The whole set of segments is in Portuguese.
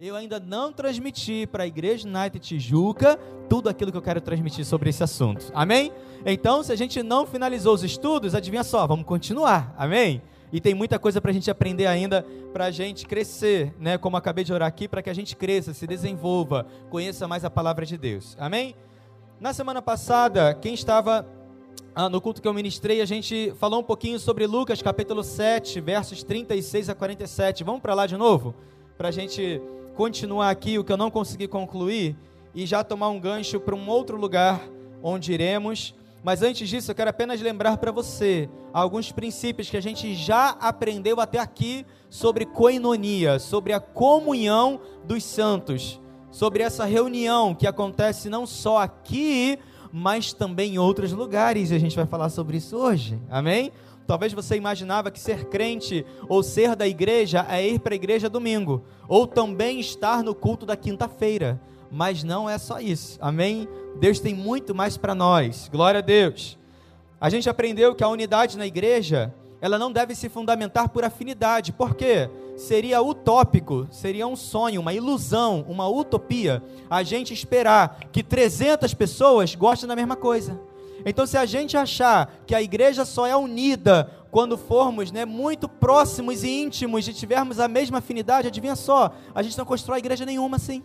eu ainda não transmiti para a Igreja United Tijuca tudo aquilo que eu quero transmitir sobre esse assunto. Amém? Então, se a gente não finalizou os estudos, adivinha só, vamos continuar. Amém? E tem muita coisa para a gente aprender ainda, para a gente crescer, né? Como acabei de orar aqui, para que a gente cresça, se desenvolva, conheça mais a palavra de Deus. Amém? Na semana passada, quem estava ah, no culto que eu ministrei, a gente falou um pouquinho sobre Lucas capítulo 7, versos 36 a 47. Vamos para lá de novo? Para a gente continuar aqui o que eu não consegui concluir e já tomar um gancho para um outro lugar onde iremos. Mas antes disso, eu quero apenas lembrar para você alguns princípios que a gente já aprendeu até aqui sobre coinonia, sobre a comunhão dos santos, sobre essa reunião que acontece não só aqui, mas também em outros lugares. E a gente vai falar sobre isso hoje. Amém? Talvez você imaginava que ser crente ou ser da igreja é ir para a igreja domingo, ou também estar no culto da quinta-feira mas não é só isso. Amém? Deus tem muito mais para nós. Glória a Deus. A gente aprendeu que a unidade na igreja, ela não deve se fundamentar por afinidade. Por quê? Seria utópico, seria um sonho, uma ilusão, uma utopia a gente esperar que 300 pessoas gostem da mesma coisa. Então, se a gente achar que a igreja só é unida quando formos né, muito próximos e íntimos e tivermos a mesma afinidade, adivinha só, a gente não constrói igreja nenhuma assim.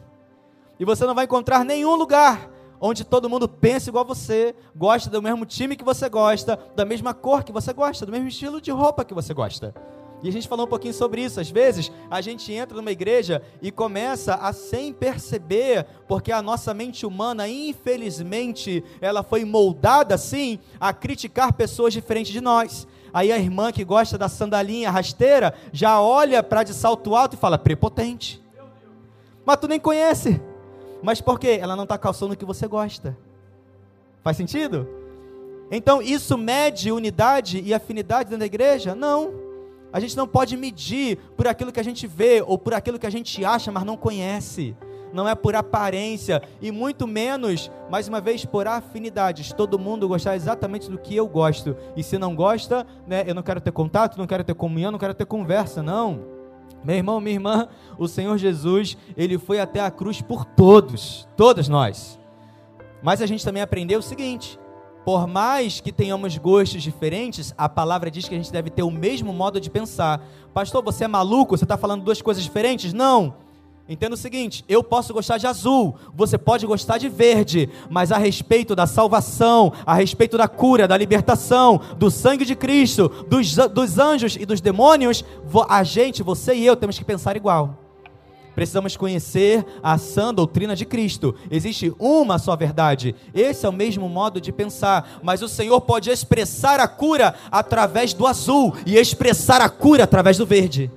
E você não vai encontrar nenhum lugar onde todo mundo pensa igual você, gosta do mesmo time que você gosta, da mesma cor que você gosta, do mesmo estilo de roupa que você gosta. E a gente falou um pouquinho sobre isso. Às vezes, a gente entra numa igreja e começa a sem perceber, porque a nossa mente humana, infelizmente, ela foi moldada assim a criticar pessoas diferentes de nós. Aí a irmã que gosta da sandalinha rasteira já olha para de salto alto e fala prepotente. Mas tu nem conhece. Mas por quê? Ela não está calçando o que você gosta. Faz sentido? Então isso mede unidade e afinidade dentro da igreja? Não. A gente não pode medir por aquilo que a gente vê ou por aquilo que a gente acha, mas não conhece. Não é por aparência e muito menos, mais uma vez, por afinidades. Todo mundo gostar exatamente do que eu gosto. E se não gosta, né, eu não quero ter contato, não quero ter comunhão, não quero ter conversa, não. Meu irmão, minha irmã, o Senhor Jesus, ele foi até a cruz por todos, todas nós. Mas a gente também aprendeu o seguinte: por mais que tenhamos gostos diferentes, a palavra diz que a gente deve ter o mesmo modo de pensar. Pastor, você é maluco? Você está falando duas coisas diferentes? Não. Entenda o seguinte: eu posso gostar de azul, você pode gostar de verde, mas a respeito da salvação, a respeito da cura, da libertação, do sangue de Cristo, dos, dos anjos e dos demônios, a gente, você e eu, temos que pensar igual. Precisamos conhecer a sã doutrina de Cristo. Existe uma só verdade. Esse é o mesmo modo de pensar. Mas o Senhor pode expressar a cura através do azul e expressar a cura através do verde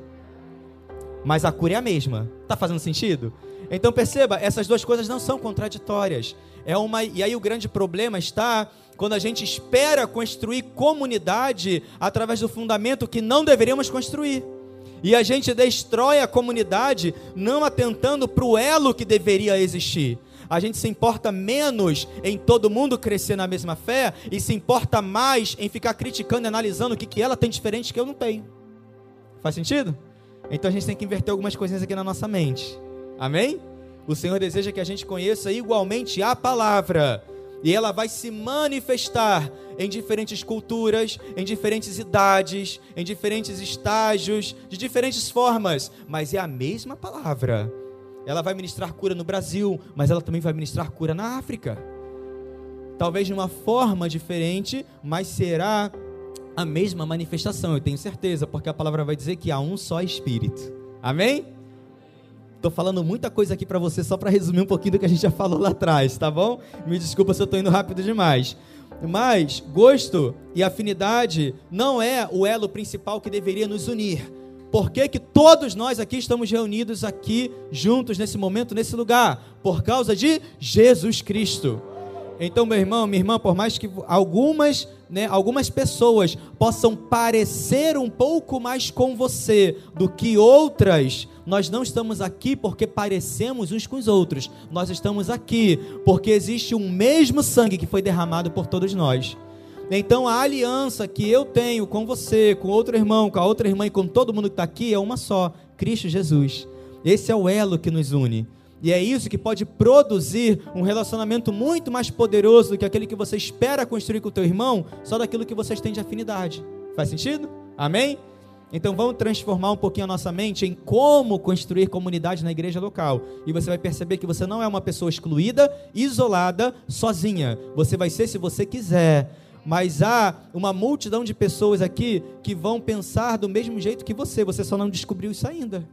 mas a cura é a mesma. Tá fazendo sentido? Então perceba, essas duas coisas não são contraditórias. É uma e aí o grande problema está quando a gente espera construir comunidade através do fundamento que não deveríamos construir. E a gente destrói a comunidade não atentando para o elo que deveria existir. A gente se importa menos em todo mundo crescer na mesma fé e se importa mais em ficar criticando e analisando o que, que ela tem diferente que eu não tenho. Faz sentido? Então a gente tem que inverter algumas coisinhas aqui na nossa mente. Amém? O Senhor deseja que a gente conheça igualmente a palavra. E ela vai se manifestar em diferentes culturas, em diferentes idades, em diferentes estágios, de diferentes formas, mas é a mesma palavra. Ela vai ministrar cura no Brasil, mas ela também vai ministrar cura na África. Talvez de uma forma diferente, mas será a mesma manifestação, eu tenho certeza, porque a palavra vai dizer que há um só Espírito. Amém? Estou falando muita coisa aqui para você, só para resumir um pouquinho do que a gente já falou lá atrás, tá bom? Me desculpa se eu estou indo rápido demais. Mas gosto e afinidade não é o elo principal que deveria nos unir. Por que, que todos nós aqui estamos reunidos aqui juntos nesse momento, nesse lugar? Por causa de Jesus Cristo. Então, meu irmão, minha irmã, por mais que algumas, né, algumas pessoas possam parecer um pouco mais com você do que outras, nós não estamos aqui porque parecemos uns com os outros. Nós estamos aqui porque existe um mesmo sangue que foi derramado por todos nós. Então a aliança que eu tenho com você, com outro irmão, com a outra irmã e com todo mundo que está aqui é uma só: Cristo Jesus. Esse é o elo que nos une. E é isso que pode produzir um relacionamento muito mais poderoso do que aquele que você espera construir com o teu irmão, só daquilo que vocês têm de afinidade. Faz sentido? Amém? Então vamos transformar um pouquinho a nossa mente em como construir comunidade na igreja local. E você vai perceber que você não é uma pessoa excluída, isolada, sozinha. Você vai ser se você quiser. Mas há uma multidão de pessoas aqui que vão pensar do mesmo jeito que você. Você só não descobriu isso ainda.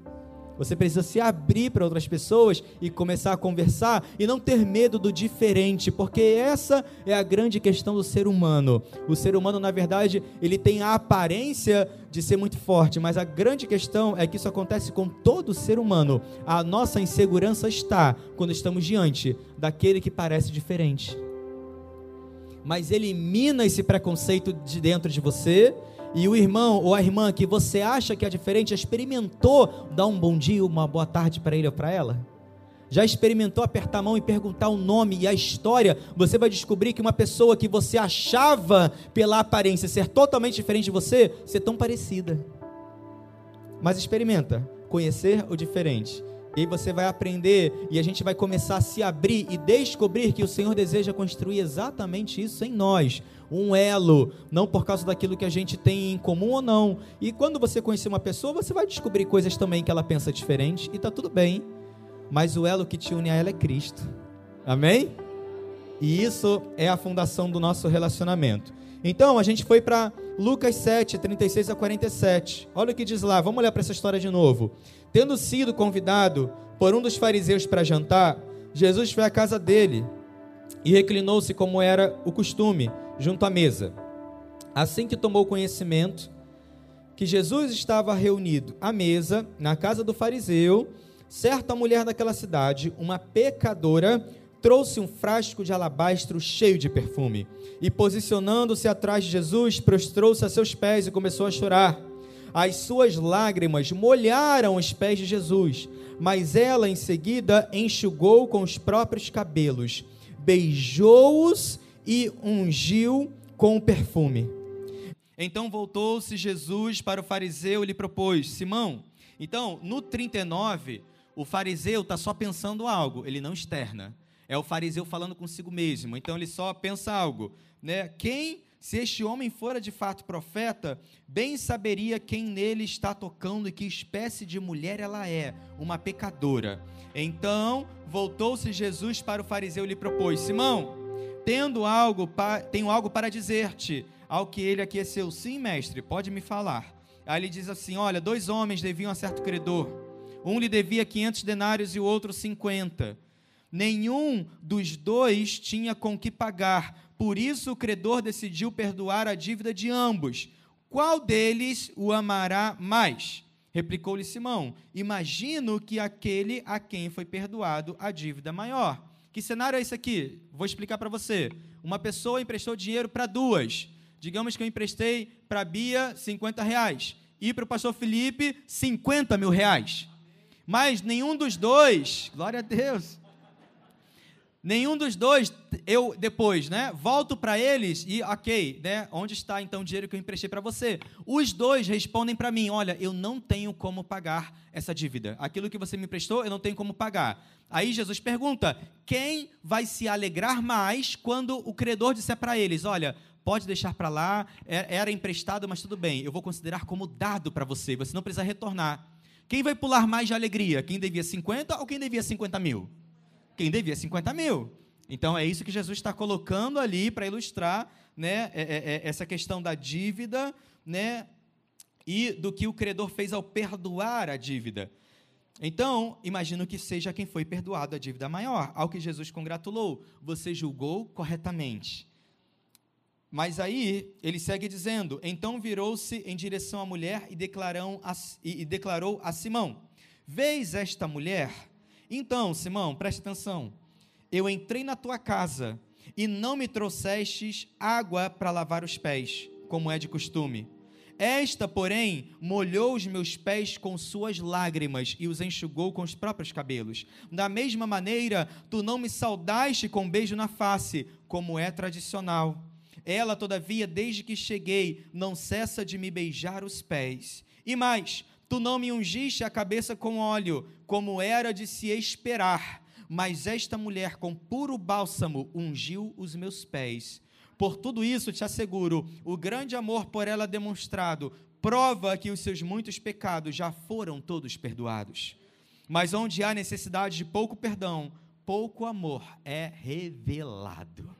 Você precisa se abrir para outras pessoas e começar a conversar e não ter medo do diferente, porque essa é a grande questão do ser humano. O ser humano, na verdade, ele tem a aparência de ser muito forte, mas a grande questão é que isso acontece com todo ser humano. A nossa insegurança está quando estamos diante daquele que parece diferente. Mas elimina esse preconceito de dentro de você e o irmão ou a irmã que você acha que é diferente, experimentou dar um bom dia, uma boa tarde para ele ou para ela? Já experimentou apertar a mão e perguntar o nome e a história? Você vai descobrir que uma pessoa que você achava pela aparência ser totalmente diferente de você, ser tão parecida. Mas experimenta conhecer o diferente. E você vai aprender e a gente vai começar a se abrir e descobrir que o Senhor deseja construir exatamente isso em nós um elo, não por causa daquilo que a gente tem em comum ou não. E quando você conhecer uma pessoa, você vai descobrir coisas também que ela pensa diferente e tá tudo bem. Mas o elo que te une a ela é Cristo. Amém? E isso é a fundação do nosso relacionamento. Então, a gente foi para Lucas 7, 36 a 47. Olha o que diz lá, vamos olhar para essa história de novo. Tendo sido convidado por um dos fariseus para jantar, Jesus foi à casa dele e reclinou-se como era o costume junto à mesa. Assim que tomou conhecimento que Jesus estava reunido à mesa na casa do fariseu, certa mulher daquela cidade, uma pecadora, trouxe um frasco de alabastro cheio de perfume e, posicionando-se atrás de Jesus, prostrou-se a seus pés e começou a chorar. As suas lágrimas molharam os pés de Jesus, mas ela em seguida enxugou com os próprios cabelos, beijou-os e ungiu com o perfume. Então voltou-se Jesus para o fariseu e lhe propôs: Simão, então no 39, o fariseu está só pensando algo, ele não externa. É o fariseu falando consigo mesmo, então ele só pensa algo. Né? Quem, se este homem fora de fato profeta, bem saberia quem nele está tocando e que espécie de mulher ela é, uma pecadora. Então voltou-se Jesus para o fariseu e lhe propôs: Simão, Tendo algo, tenho algo para dizer-te. Ao que ele aqueceu, sim, mestre, pode me falar. Aí ele diz assim: Olha, dois homens deviam a certo credor. Um lhe devia 500 denários e o outro 50. Nenhum dos dois tinha com que pagar. Por isso o credor decidiu perdoar a dívida de ambos. Qual deles o amará mais? Replicou-lhe Simão: Imagino que aquele a quem foi perdoado a dívida maior. Que cenário é esse aqui? Vou explicar para você. Uma pessoa emprestou dinheiro para duas. Digamos que eu emprestei para Bia 50 reais e para o pastor Felipe 50 mil reais. Mas nenhum dos dois, glória a Deus, Nenhum dos dois, eu depois, né, volto para eles e, ok, né, onde está então o dinheiro que eu emprestei para você? Os dois respondem para mim: olha, eu não tenho como pagar essa dívida. Aquilo que você me emprestou, eu não tenho como pagar. Aí Jesus pergunta: quem vai se alegrar mais quando o credor disser para eles: olha, pode deixar para lá, é, era emprestado, mas tudo bem, eu vou considerar como dado para você, você não precisa retornar. Quem vai pular mais de alegria? Quem devia 50 ou quem devia 50 mil? Quem devia 50 mil. Então é isso que Jesus está colocando ali para ilustrar né, é, é, é, essa questão da dívida né, e do que o credor fez ao perdoar a dívida. Então, imagino que seja quem foi perdoado a dívida maior, ao que Jesus congratulou. Você julgou corretamente. Mas aí ele segue dizendo: Então virou-se em direção à mulher e, a, e declarou a Simão: Vês esta mulher? Então, Simão, preste atenção. Eu entrei na tua casa e não me trouxestes água para lavar os pés, como é de costume. Esta, porém, molhou os meus pés com suas lágrimas e os enxugou com os próprios cabelos. Da mesma maneira, tu não me saudaste com um beijo na face, como é tradicional. Ela, todavia, desde que cheguei, não cessa de me beijar os pés. E mais, Tu não me ungiste a cabeça com óleo, como era de se esperar, mas esta mulher com puro bálsamo ungiu os meus pés. Por tudo isso te asseguro, o grande amor por ela demonstrado prova que os seus muitos pecados já foram todos perdoados. Mas onde há necessidade de pouco perdão, pouco amor é revelado.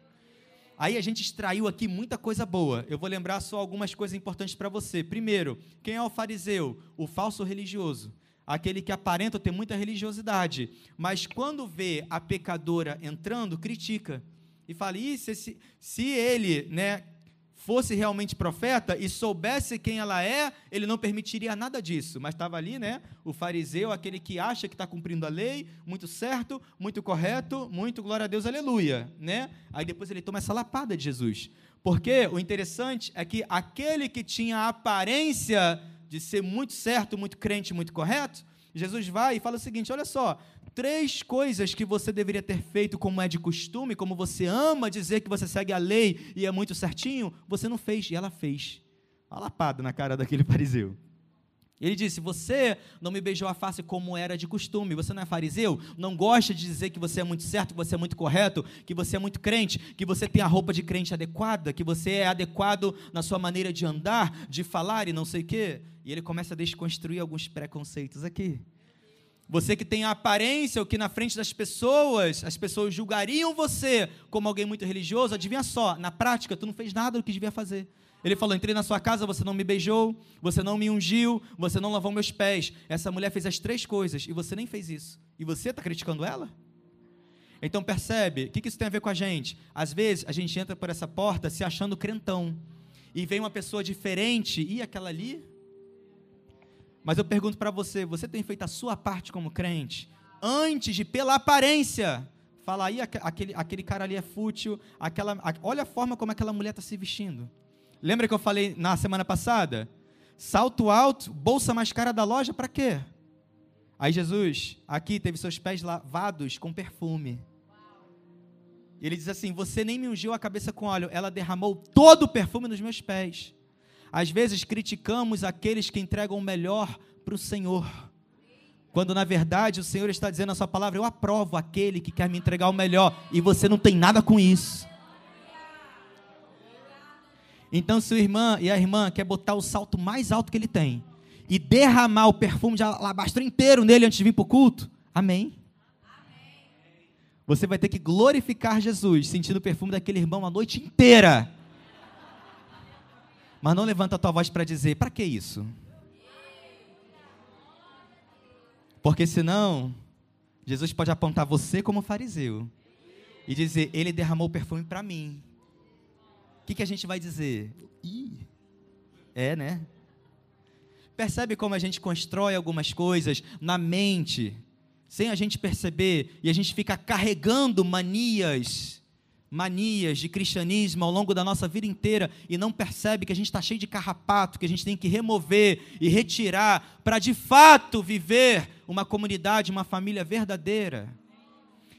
Aí a gente extraiu aqui muita coisa boa. Eu vou lembrar só algumas coisas importantes para você. Primeiro, quem é o fariseu? O falso religioso. Aquele que aparenta ter muita religiosidade, mas quando vê a pecadora entrando, critica. E fala: se, se ele né, fosse realmente profeta e soubesse quem ela é, ele não permitiria nada disso. Mas estava ali, né? O fariseu, aquele que acha que está cumprindo a lei, muito certo, muito correto, muito glória a Deus, aleluia, né? Aí depois ele toma essa lapada de Jesus. Porque o interessante é que aquele que tinha a aparência de ser muito certo, muito crente, muito correto, Jesus vai e fala o seguinte: olha só, três coisas que você deveria ter feito como é de costume, como você ama dizer que você segue a lei e é muito certinho, você não fez, e ela fez. A lapada na cara daquele fariseu. Ele disse: Você não me beijou a face como era de costume. Você não é fariseu? Não gosta de dizer que você é muito certo, que você é muito correto, que você é muito crente, que você tem a roupa de crente adequada, que você é adequado na sua maneira de andar, de falar e não sei o quê. E ele começa a desconstruir alguns preconceitos aqui. Você que tem a aparência, o que na frente das pessoas, as pessoas julgariam você como alguém muito religioso, adivinha só, na prática, tu não fez nada do que devia fazer. Ele falou: entrei na sua casa, você não me beijou, você não me ungiu, você não lavou meus pés. Essa mulher fez as três coisas e você nem fez isso. E você está criticando ela? Então percebe, o que isso tem a ver com a gente? Às vezes a gente entra por essa porta se achando crentão. E vem uma pessoa diferente, e aquela ali? Mas eu pergunto para você: você tem feito a sua parte como crente? Antes de, pela aparência, falar aí, aquele, aquele cara ali é fútil, aquela, olha a forma como aquela mulher está se vestindo. Lembra que eu falei na semana passada? Salto alto, bolsa mais cara da loja, para quê? Aí Jesus, aqui, teve seus pés lavados com perfume. Ele diz assim: Você nem me ungiu a cabeça com óleo, ela derramou todo o perfume nos meus pés. Às vezes criticamos aqueles que entregam o melhor para o Senhor. Quando na verdade o Senhor está dizendo na sua palavra, eu aprovo aquele que quer me entregar o melhor, e você não tem nada com isso. Então, se o irmã e a irmã quer botar o salto mais alto que ele tem e derramar o perfume de alabastro inteiro nele antes de vir para o culto, amém. Você vai ter que glorificar Jesus, sentindo o perfume daquele irmão a noite inteira. Mas não levanta a tua voz para dizer, para que isso? Porque senão, Jesus pode apontar você como fariseu e dizer, ele derramou perfume para mim. O que, que a gente vai dizer? Ih, é, né? Percebe como a gente constrói algumas coisas na mente, sem a gente perceber, e a gente fica carregando manias manias de cristianismo ao longo da nossa vida inteira e não percebe que a gente está cheio de carrapato, que a gente tem que remover e retirar para de fato viver uma comunidade, uma família verdadeira.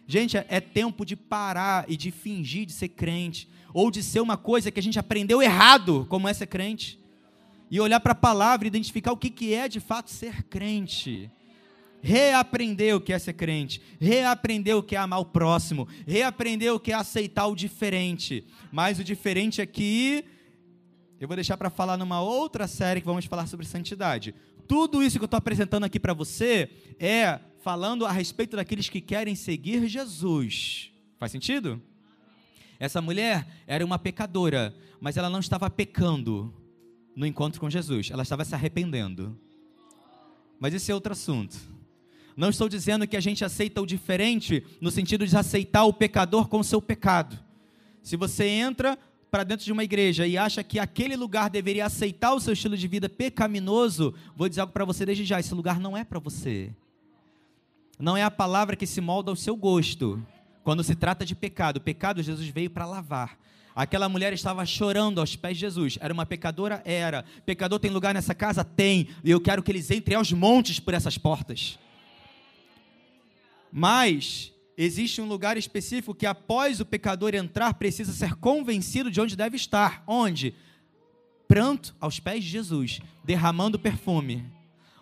Gente, é, é tempo de parar e de fingir de ser crente, ou de ser uma coisa que a gente aprendeu errado, como é ser crente, e olhar para a palavra e identificar o que, que é de fato ser crente reaprender o que é ser crente, reaprender o que é amar o próximo, reaprender o que é aceitar o diferente. Mas o diferente aqui, eu vou deixar para falar numa outra série que vamos falar sobre santidade. Tudo isso que eu estou apresentando aqui para você é falando a respeito daqueles que querem seguir Jesus. Faz sentido? Essa mulher era uma pecadora, mas ela não estava pecando no encontro com Jesus, ela estava se arrependendo. Mas esse é outro assunto. Não estou dizendo que a gente aceita o diferente no sentido de aceitar o pecador com o seu pecado. Se você entra para dentro de uma igreja e acha que aquele lugar deveria aceitar o seu estilo de vida pecaminoso, vou dizer algo para você desde já: esse lugar não é para você. Não é a palavra que se molda ao seu gosto. Quando se trata de pecado, pecado Jesus veio para lavar. Aquela mulher estava chorando aos pés de Jesus. Era uma pecadora? Era. Pecador tem lugar nessa casa? Tem. E eu quero que eles entrem aos montes por essas portas. Mas existe um lugar específico que após o pecador entrar precisa ser convencido de onde deve estar. Onde? Pranto aos pés de Jesus, derramando perfume.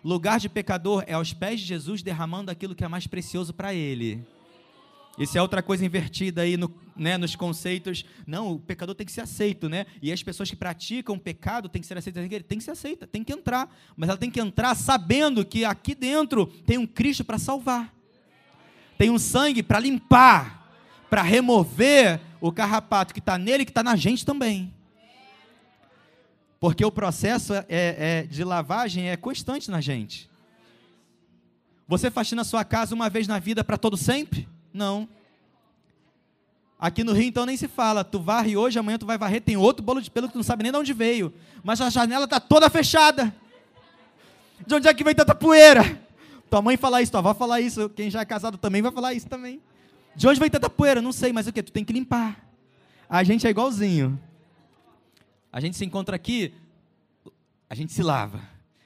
lugar de pecador é aos pés de Jesus derramando aquilo que é mais precioso para ele. Isso é outra coisa invertida aí no, né, nos conceitos. Não, o pecador tem que ser aceito, né? E as pessoas que praticam o pecado têm que ser aceitas. Tem que ser aceita, tem que entrar. Mas ela tem que entrar sabendo que aqui dentro tem um Cristo para salvar. Tem um sangue para limpar, para remover o carrapato que está nele que está na gente também. Porque o processo é, é, de lavagem é constante na gente. Você faxina a sua casa uma vez na vida para todo sempre? Não. Aqui no Rio, então, nem se fala. Tu varre hoje, amanhã tu vai varrer. Tem outro bolo de pelo que tu não sabe nem de onde veio. Mas a janela está toda fechada. De onde é que vem tanta poeira? Tua mãe fala isso, tua avó fala isso. Quem já é casado também vai falar isso também. De onde vem tanta poeira? Não sei, mas o que? Tu tem que limpar. A gente é igualzinho. A gente se encontra aqui, a gente se lava.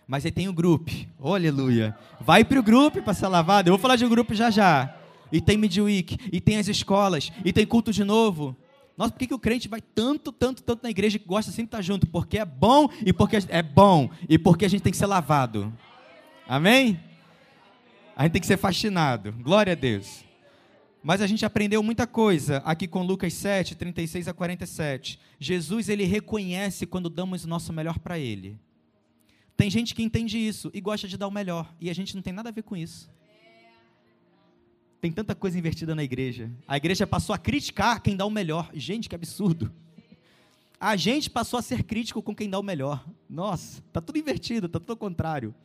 Mas aí tem o grupo. Oh, aleluia. Vai para o grupo para ser lavado. Eu vou falar de grupo já já e tem midweek, e tem as escolas, e tem culto de novo. Nossa, por que, que o crente vai tanto, tanto, tanto na igreja que gosta sempre de estar junto? Porque é bom e porque é bom e porque a gente tem que ser lavado. Amém? A gente tem que ser fascinado. Glória a Deus. Mas a gente aprendeu muita coisa aqui com Lucas 7, 36 a 47. Jesus, ele reconhece quando damos o nosso melhor para ele. Tem gente que entende isso e gosta de dar o melhor, e a gente não tem nada a ver com isso. Tem tanta coisa invertida na igreja. A igreja passou a criticar quem dá o melhor. Gente, que absurdo. A gente passou a ser crítico com quem dá o melhor. Nossa, tá tudo invertido, tá tudo ao contrário.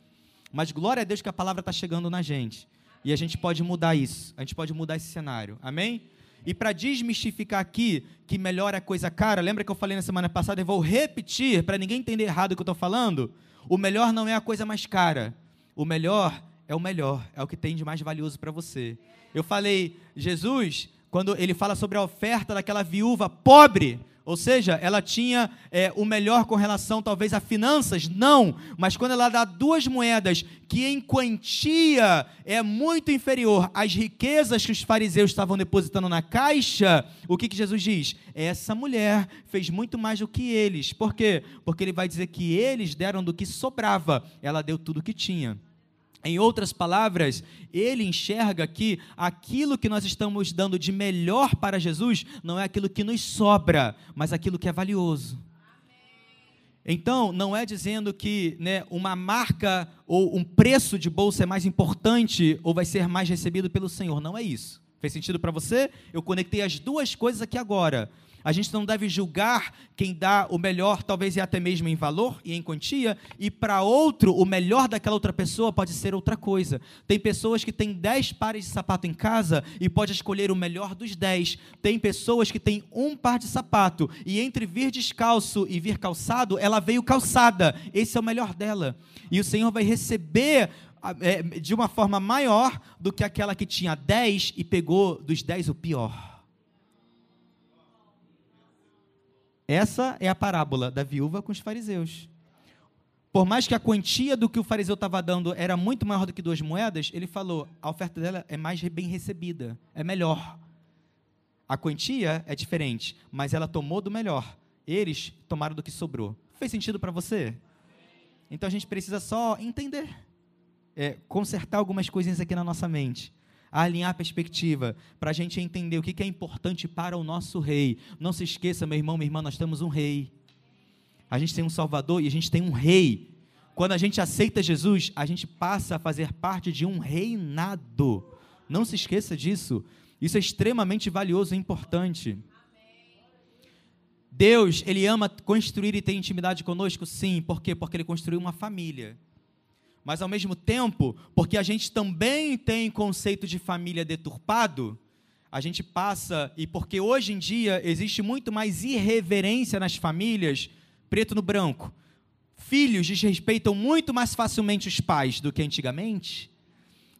Mas glória a Deus que a palavra está chegando na gente. E a gente pode mudar isso. A gente pode mudar esse cenário. Amém? E para desmistificar aqui que melhor é coisa cara, lembra que eu falei na semana passada e vou repetir para ninguém entender errado o que eu estou falando? O melhor não é a coisa mais cara. O melhor é o melhor, é o que tem de mais valioso para você. Eu falei, Jesus, quando ele fala sobre a oferta daquela viúva pobre, ou seja, ela tinha é, o melhor com relação talvez a finanças? Não, mas quando ela dá duas moedas que em quantia é muito inferior às riquezas que os fariseus estavam depositando na caixa, o que, que Jesus diz? Essa mulher fez muito mais do que eles. Por quê? Porque ele vai dizer que eles deram do que sobrava, ela deu tudo o que tinha. Em outras palavras, ele enxerga que aquilo que nós estamos dando de melhor para Jesus não é aquilo que nos sobra, mas aquilo que é valioso. Então, não é dizendo que né, uma marca ou um preço de bolsa é mais importante ou vai ser mais recebido pelo Senhor. Não é isso. Fez sentido para você? Eu conectei as duas coisas aqui agora. A gente não deve julgar quem dá o melhor, talvez e até mesmo em valor e em quantia, e para outro, o melhor daquela outra pessoa pode ser outra coisa. Tem pessoas que têm 10 pares de sapato em casa e pode escolher o melhor dos 10. Tem pessoas que têm um par de sapato e entre vir descalço e vir calçado, ela veio calçada. Esse é o melhor dela. E o Senhor vai receber é, de uma forma maior do que aquela que tinha 10 e pegou dos 10 o pior. Essa é a parábola da viúva com os fariseus. Por mais que a quantia do que o fariseu estava dando era muito maior do que duas moedas, ele falou: a oferta dela é mais bem recebida, é melhor. A quantia é diferente, mas ela tomou do melhor. Eles tomaram do que sobrou. Fez sentido para você? Então a gente precisa só entender, é, consertar algumas coisinhas aqui na nossa mente alinhar a perspectiva, para a gente entender o que é importante para o nosso rei. Não se esqueça, meu irmão, minha irmã, nós temos um rei. A gente tem um Salvador e a gente tem um rei. Quando a gente aceita Jesus, a gente passa a fazer parte de um reinado. Não se esqueça disso. Isso é extremamente valioso e importante. Deus, Ele ama construir e ter intimidade conosco? Sim. Por quê? Porque Ele construiu uma família mas ao mesmo tempo, porque a gente também tem conceito de família deturpado, a gente passa, e porque hoje em dia existe muito mais irreverência nas famílias, preto no branco. Filhos desrespeitam muito mais facilmente os pais do que antigamente.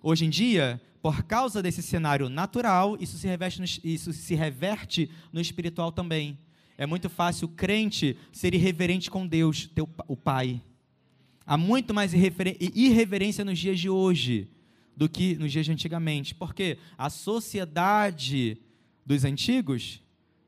Hoje em dia, por causa desse cenário natural, isso se reverte no, isso se reverte no espiritual também. É muito fácil o crente ser irreverente com Deus, teu, o Pai. Há muito mais irreverência nos dias de hoje do que nos dias de antigamente. Porque a sociedade dos antigos,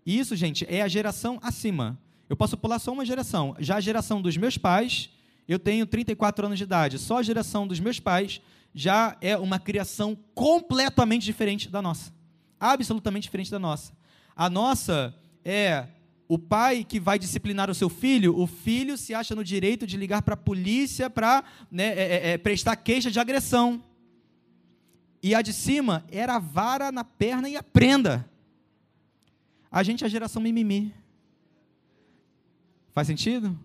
isso, gente, é a geração acima. Eu posso pular só uma geração. Já a geração dos meus pais Eu tenho 34 anos de idade. Só a geração dos meus pais já é uma criação completamente diferente da nossa. Absolutamente diferente da nossa. A nossa é o pai que vai disciplinar o seu filho, o filho se acha no direito de ligar para a polícia para né, é, é, é, prestar queixa de agressão. E a de cima era a vara na perna e a prenda. A gente é a geração mimimi. Faz sentido?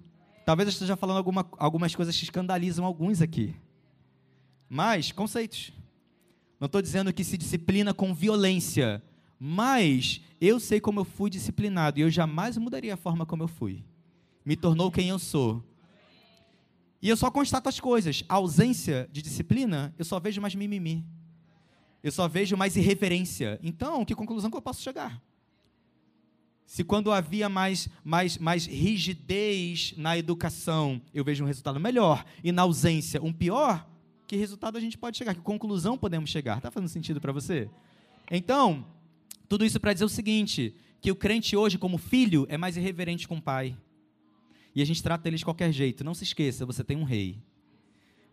Talvez eu esteja falando alguma, algumas coisas que escandalizam alguns aqui. Mas, conceitos. Não estou dizendo que se disciplina com violência mas eu sei como eu fui disciplinado e eu jamais mudaria a forma como eu fui. Me tornou quem eu sou. E eu só constato as coisas. A ausência de disciplina, eu só vejo mais mimimi. Eu só vejo mais irreverência. Então, que conclusão que eu posso chegar? Se quando havia mais, mais, mais rigidez na educação, eu vejo um resultado melhor, e na ausência um pior, que resultado a gente pode chegar? Que conclusão podemos chegar? Está fazendo sentido para você? Então, tudo isso para dizer o seguinte: que o crente hoje, como filho, é mais irreverente com o pai. E a gente trata ele de qualquer jeito. Não se esqueça, você tem um rei.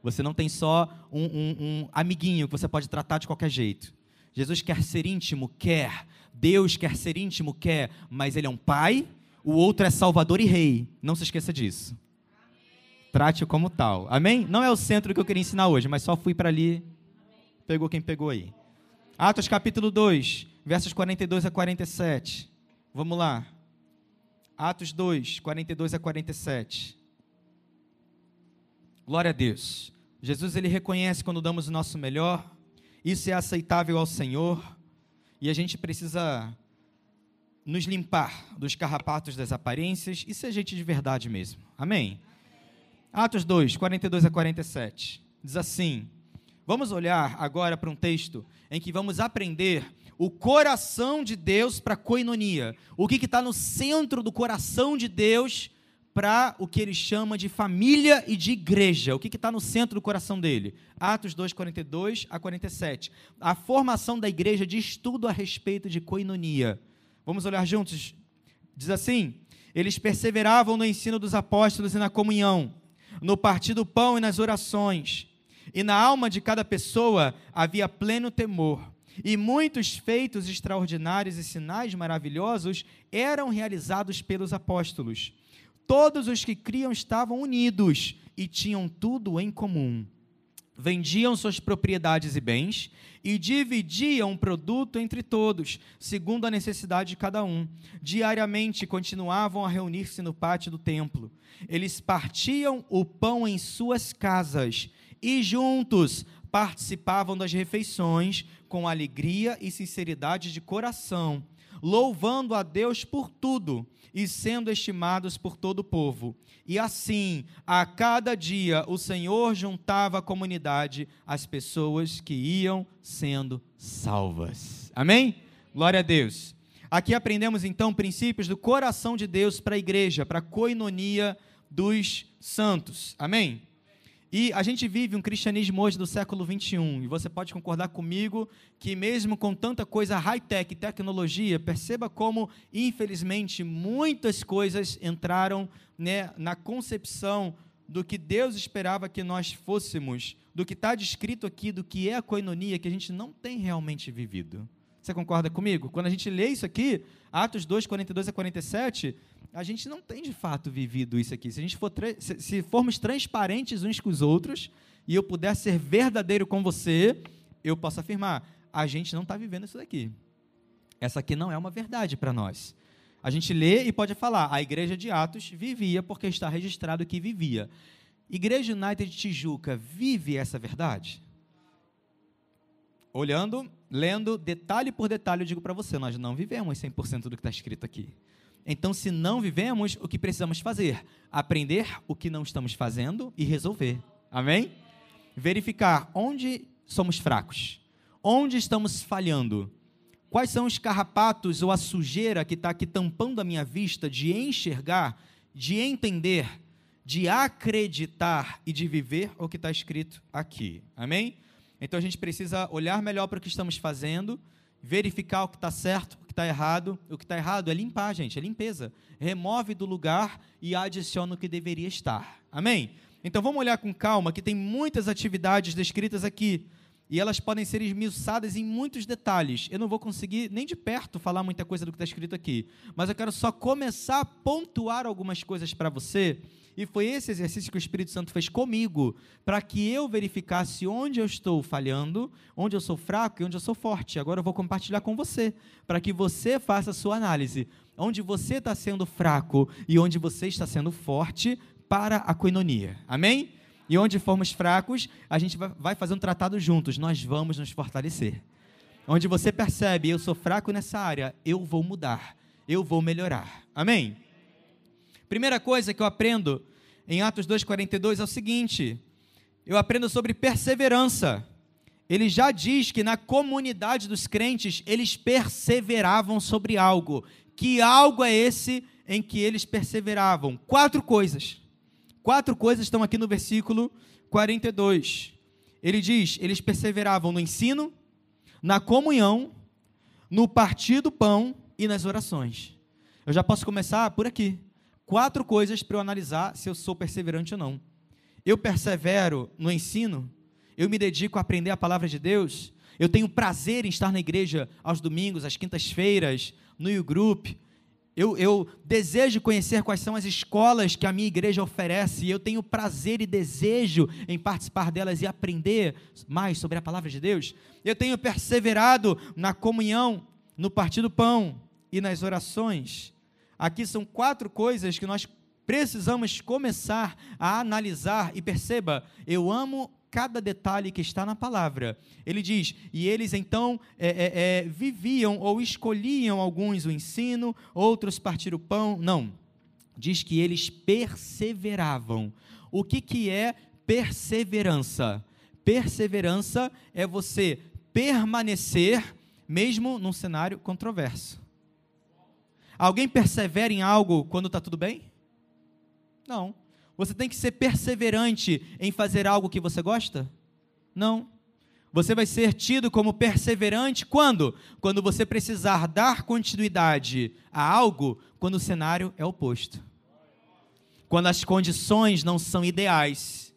Você não tem só um, um, um amiguinho que você pode tratar de qualquer jeito. Jesus quer ser íntimo? Quer. Deus quer ser íntimo? Quer. Mas ele é um pai, o outro é salvador e rei. Não se esqueça disso. Trate-o como tal. Amém? Não é o centro que eu queria ensinar hoje, mas só fui para ali. Pegou quem pegou aí. Atos capítulo 2 versos 42 a 47. Vamos lá. Atos 2, 42 a 47. Glória a Deus. Jesus ele reconhece quando damos o nosso melhor. Isso é aceitável ao Senhor. E a gente precisa nos limpar dos carrapatos das aparências e ser gente de verdade mesmo. Amém? Atos 2, 42 a 47. Diz assim: Vamos olhar agora para um texto em que vamos aprender o coração de Deus para a coinonia. O que está no centro do coração de Deus para o que ele chama de família e de igreja. O que está no centro do coração dele? Atos 2, 42 a 47. A formação da igreja diz tudo a respeito de coinonia. Vamos olhar juntos? Diz assim: eles perseveravam no ensino dos apóstolos e na comunhão, no partir do pão e nas orações. E na alma de cada pessoa havia pleno temor e muitos feitos extraordinários e sinais maravilhosos eram realizados pelos apóstolos. Todos os que criam estavam unidos e tinham tudo em comum. Vendiam suas propriedades e bens e dividiam o produto entre todos, segundo a necessidade de cada um. Diariamente continuavam a reunir-se no pátio do templo. Eles partiam o pão em suas casas e juntos participavam das refeições com alegria e sinceridade de coração, louvando a Deus por tudo e sendo estimados por todo o povo. E assim, a cada dia, o Senhor juntava à comunidade as pessoas que iam sendo salvas. Amém? Glória a Deus. Aqui aprendemos então princípios do coração de Deus para a igreja, para a coinonia dos santos. Amém? E a gente vive um cristianismo hoje do século 21, e você pode concordar comigo que, mesmo com tanta coisa high-tech, tecnologia, perceba como, infelizmente, muitas coisas entraram né, na concepção do que Deus esperava que nós fôssemos, do que está descrito aqui, do que é a coinonia, que a gente não tem realmente vivido. Você concorda comigo? Quando a gente lê isso aqui, Atos 2, 42 a 47, a gente não tem de fato vivido isso aqui. Se a gente for se formos transparentes uns com os outros e eu puder ser verdadeiro com você, eu posso afirmar, a gente não está vivendo isso daqui. Essa aqui não é uma verdade para nós. A gente lê e pode falar, a igreja de Atos vivia porque está registrado que vivia. Igreja United de Tijuca vive essa verdade? Olhando, lendo detalhe por detalhe, eu digo para você, nós não vivemos 100% do que está escrito aqui. Então, se não vivemos, o que precisamos fazer? Aprender o que não estamos fazendo e resolver. Amém? Verificar onde somos fracos, onde estamos falhando, quais são os carrapatos ou a sujeira que está aqui tampando a minha vista de enxergar, de entender, de acreditar e de viver o que está escrito aqui. Amém? Então a gente precisa olhar melhor para o que estamos fazendo, verificar o que está certo, está errado. O que está errado é limpar, gente, é limpeza. Remove do lugar e adiciona o que deveria estar. Amém? Então vamos olhar com calma, que tem muitas atividades descritas aqui. E elas podem ser esmiuçadas em muitos detalhes. Eu não vou conseguir nem de perto falar muita coisa do que está escrito aqui. Mas eu quero só começar a pontuar algumas coisas para você. E foi esse exercício que o Espírito Santo fez comigo, para que eu verificasse onde eu estou falhando, onde eu sou fraco e onde eu sou forte. Agora eu vou compartilhar com você, para que você faça a sua análise. Onde você está sendo fraco e onde você está sendo forte para a coinonia. Amém? E onde formos fracos, a gente vai fazer um tratado juntos, nós vamos nos fortalecer. Onde você percebe, eu sou fraco nessa área, eu vou mudar, eu vou melhorar. Amém? Primeira coisa que eu aprendo em Atos 2,42 é o seguinte: eu aprendo sobre perseverança. Ele já diz que na comunidade dos crentes eles perseveravam sobre algo. Que algo é esse em que eles perseveravam? Quatro coisas. Quatro coisas estão aqui no versículo 42. Ele diz: eles perseveravam no ensino, na comunhão, no partir do pão e nas orações. Eu já posso começar por aqui. Quatro coisas para eu analisar se eu sou perseverante ou não. Eu persevero no ensino, eu me dedico a aprender a palavra de Deus, eu tenho prazer em estar na igreja aos domingos, às quintas-feiras, no U-Group, eu, eu, desejo conhecer quais são as escolas que a minha igreja oferece, eu tenho prazer e desejo em participar delas e aprender mais sobre a palavra de Deus. Eu tenho perseverado na comunhão, no partir do pão e nas orações. Aqui são quatro coisas que nós precisamos começar a analisar, e perceba, eu amo cada detalhe que está na palavra. Ele diz: e eles então é, é, é, viviam ou escolhiam alguns o ensino, outros partir o pão. Não. Diz que eles perseveravam. O que, que é perseverança? Perseverança é você permanecer mesmo num cenário controverso. Alguém persevera em algo quando está tudo bem? Não. Você tem que ser perseverante em fazer algo que você gosta? Não. Você vai ser tido como perseverante quando? Quando você precisar dar continuidade a algo quando o cenário é oposto. Quando as condições não são ideais.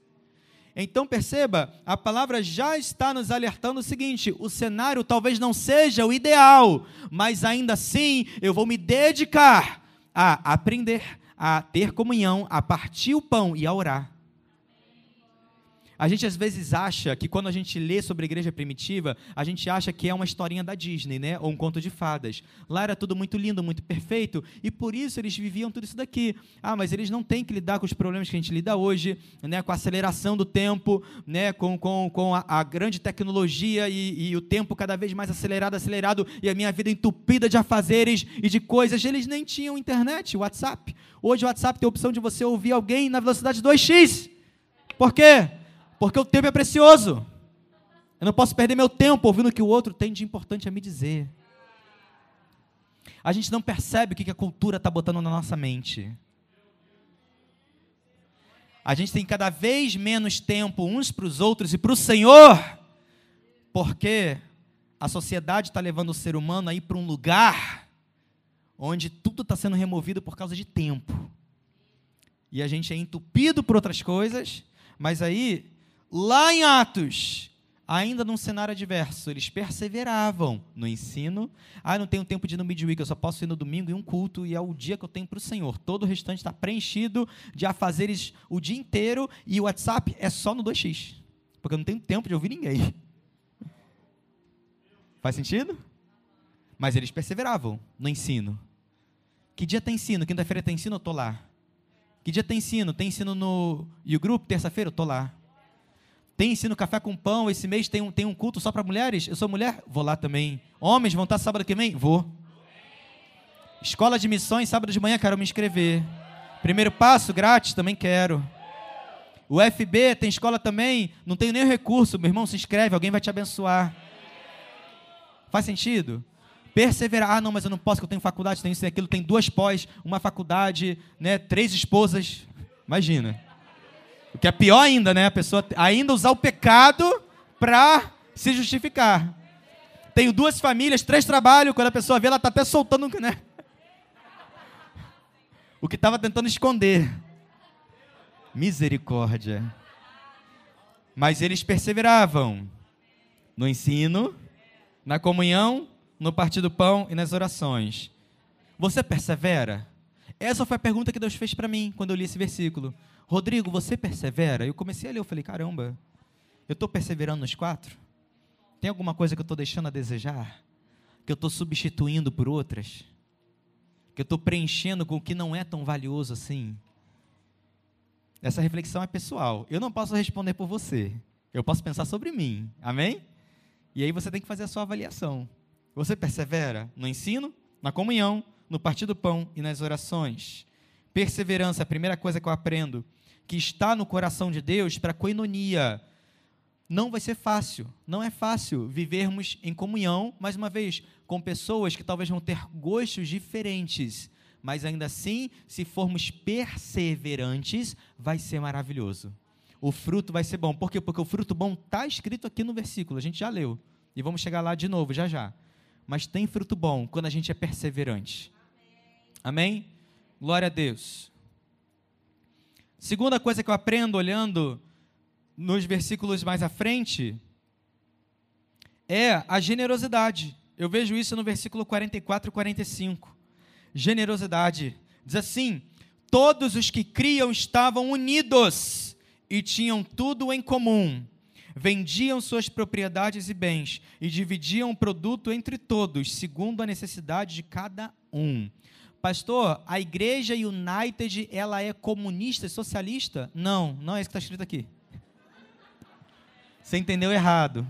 Então perceba, a palavra já está nos alertando o seguinte: o cenário talvez não seja o ideal, mas ainda assim eu vou me dedicar a aprender, a ter comunhão, a partir o pão e a orar. A gente às vezes acha que quando a gente lê sobre a igreja primitiva, a gente acha que é uma historinha da Disney, né? Ou um conto de fadas. Lá era tudo muito lindo, muito perfeito, e por isso eles viviam tudo isso daqui. Ah, mas eles não têm que lidar com os problemas que a gente lida hoje, né? Com a aceleração do tempo, né? Com, com, com a, a grande tecnologia e, e o tempo cada vez mais acelerado, acelerado, e a minha vida entupida de afazeres e de coisas. Eles nem tinham internet, WhatsApp. Hoje o WhatsApp tem a opção de você ouvir alguém na velocidade 2x. Por quê? Porque o tempo é precioso. Eu não posso perder meu tempo ouvindo o que o outro tem de importante a me dizer. A gente não percebe o que a cultura está botando na nossa mente. A gente tem cada vez menos tempo uns para os outros e para o Senhor, porque a sociedade está levando o ser humano aí para um lugar onde tudo está sendo removido por causa de tempo. E a gente é entupido por outras coisas, mas aí Lá em Atos, ainda num cenário adverso, eles perseveravam no ensino. Ah, não tenho tempo de ir no midweek, eu só posso ir no domingo em um culto e é o dia que eu tenho para o Senhor. Todo o restante está preenchido de afazeres o dia inteiro e o WhatsApp é só no 2x, porque eu não tenho tempo de ouvir ninguém. Faz sentido? Mas eles perseveravam no ensino. Que dia tem ensino? Quinta-feira tem ensino? Eu estou lá. Que dia tem ensino? Tem ensino no grupo Terça-feira? Eu estou lá. Tem ensino café com pão. Esse mês tem um, tem um culto só para mulheres. Eu sou mulher? Vou lá também. Homens vão estar sábado que vem? Vou. Escola de missões, sábado de manhã, quero me inscrever. Primeiro passo, grátis, também quero. O FB tem escola também, não tenho nem recurso. Meu irmão, se inscreve, alguém vai te abençoar. Faz sentido? Perseverar. Ah, não, mas eu não posso, porque eu tenho faculdade, tenho isso e aquilo. Tem duas pós, uma faculdade, né, três esposas. Imagina. O que é pior ainda, né? A pessoa ainda usar o pecado para se justificar. Tenho duas famílias, três trabalhos. Quando a pessoa vê, ela está até soltando, né? O que estava tentando esconder. Misericórdia. Mas eles perseveravam no ensino, na comunhão, no partir do pão e nas orações. Você persevera? Essa foi a pergunta que Deus fez para mim quando eu li esse versículo. Rodrigo, você persevera? Eu comecei a ler, eu falei, caramba, eu estou perseverando nos quatro? Tem alguma coisa que eu estou deixando a desejar? Que eu estou substituindo por outras? Que eu estou preenchendo com o que não é tão valioso assim? Essa reflexão é pessoal. Eu não posso responder por você. Eu posso pensar sobre mim. Amém? E aí você tem que fazer a sua avaliação. Você persevera no ensino, na comunhão, no partir do pão e nas orações. Perseverança, a primeira coisa que eu aprendo, que está no coração de Deus para coinonia. Não vai ser fácil, não é fácil vivermos em comunhão, mais uma vez, com pessoas que talvez vão ter gostos diferentes, mas ainda assim, se formos perseverantes, vai ser maravilhoso. O fruto vai ser bom. Por quê? Porque o fruto bom está escrito aqui no versículo, a gente já leu. E vamos chegar lá de novo, já já. Mas tem fruto bom quando a gente é perseverante. Amém? Glória a Deus. Segunda coisa que eu aprendo olhando nos versículos mais à frente é a generosidade. Eu vejo isso no versículo 44 e 45 generosidade. Diz assim: Todos os que criam estavam unidos e tinham tudo em comum. Vendiam suas propriedades e bens e dividiam o produto entre todos, segundo a necessidade de cada um. Pastor, a igreja United, ela é comunista socialista? Não, não é isso que está escrito aqui. Você entendeu errado.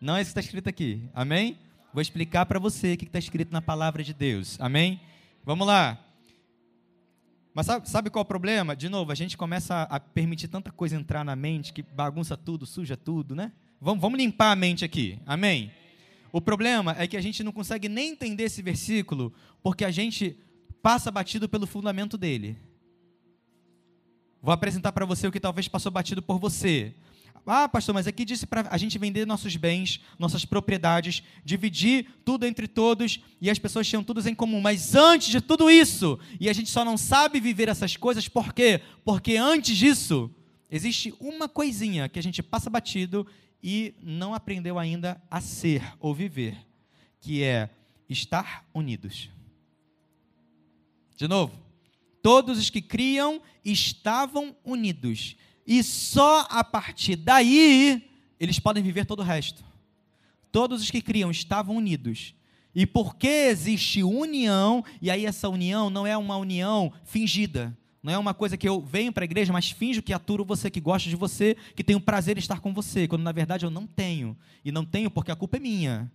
Não é isso que está escrito aqui. Amém? Vou explicar para você o que está escrito na palavra de Deus. Amém? Vamos lá. Mas sabe, sabe, qual é o problema? De novo, a gente começa a permitir tanta coisa entrar na mente que bagunça tudo, suja tudo, né? Vamos, vamos limpar a mente aqui. Amém? O problema é que a gente não consegue nem entender esse versículo porque a gente passa batido pelo fundamento dele. Vou apresentar para você o que talvez passou batido por você. Ah, pastor, mas aqui disse para a gente vender nossos bens, nossas propriedades, dividir tudo entre todos e as pessoas tinham tudo em comum. Mas antes de tudo isso, e a gente só não sabe viver essas coisas, por quê? Porque antes disso, existe uma coisinha que a gente passa batido e não aprendeu ainda a ser ou viver, que é estar unidos. De novo, todos os que criam estavam unidos e só a partir daí eles podem viver todo o resto. Todos os que criam estavam unidos. E porque existe união, e aí essa união não é uma união fingida, não é uma coisa que eu venho para a igreja, mas finjo que aturo você, que gosto de você, que tenho prazer em estar com você, quando na verdade eu não tenho. E não tenho porque a culpa é minha.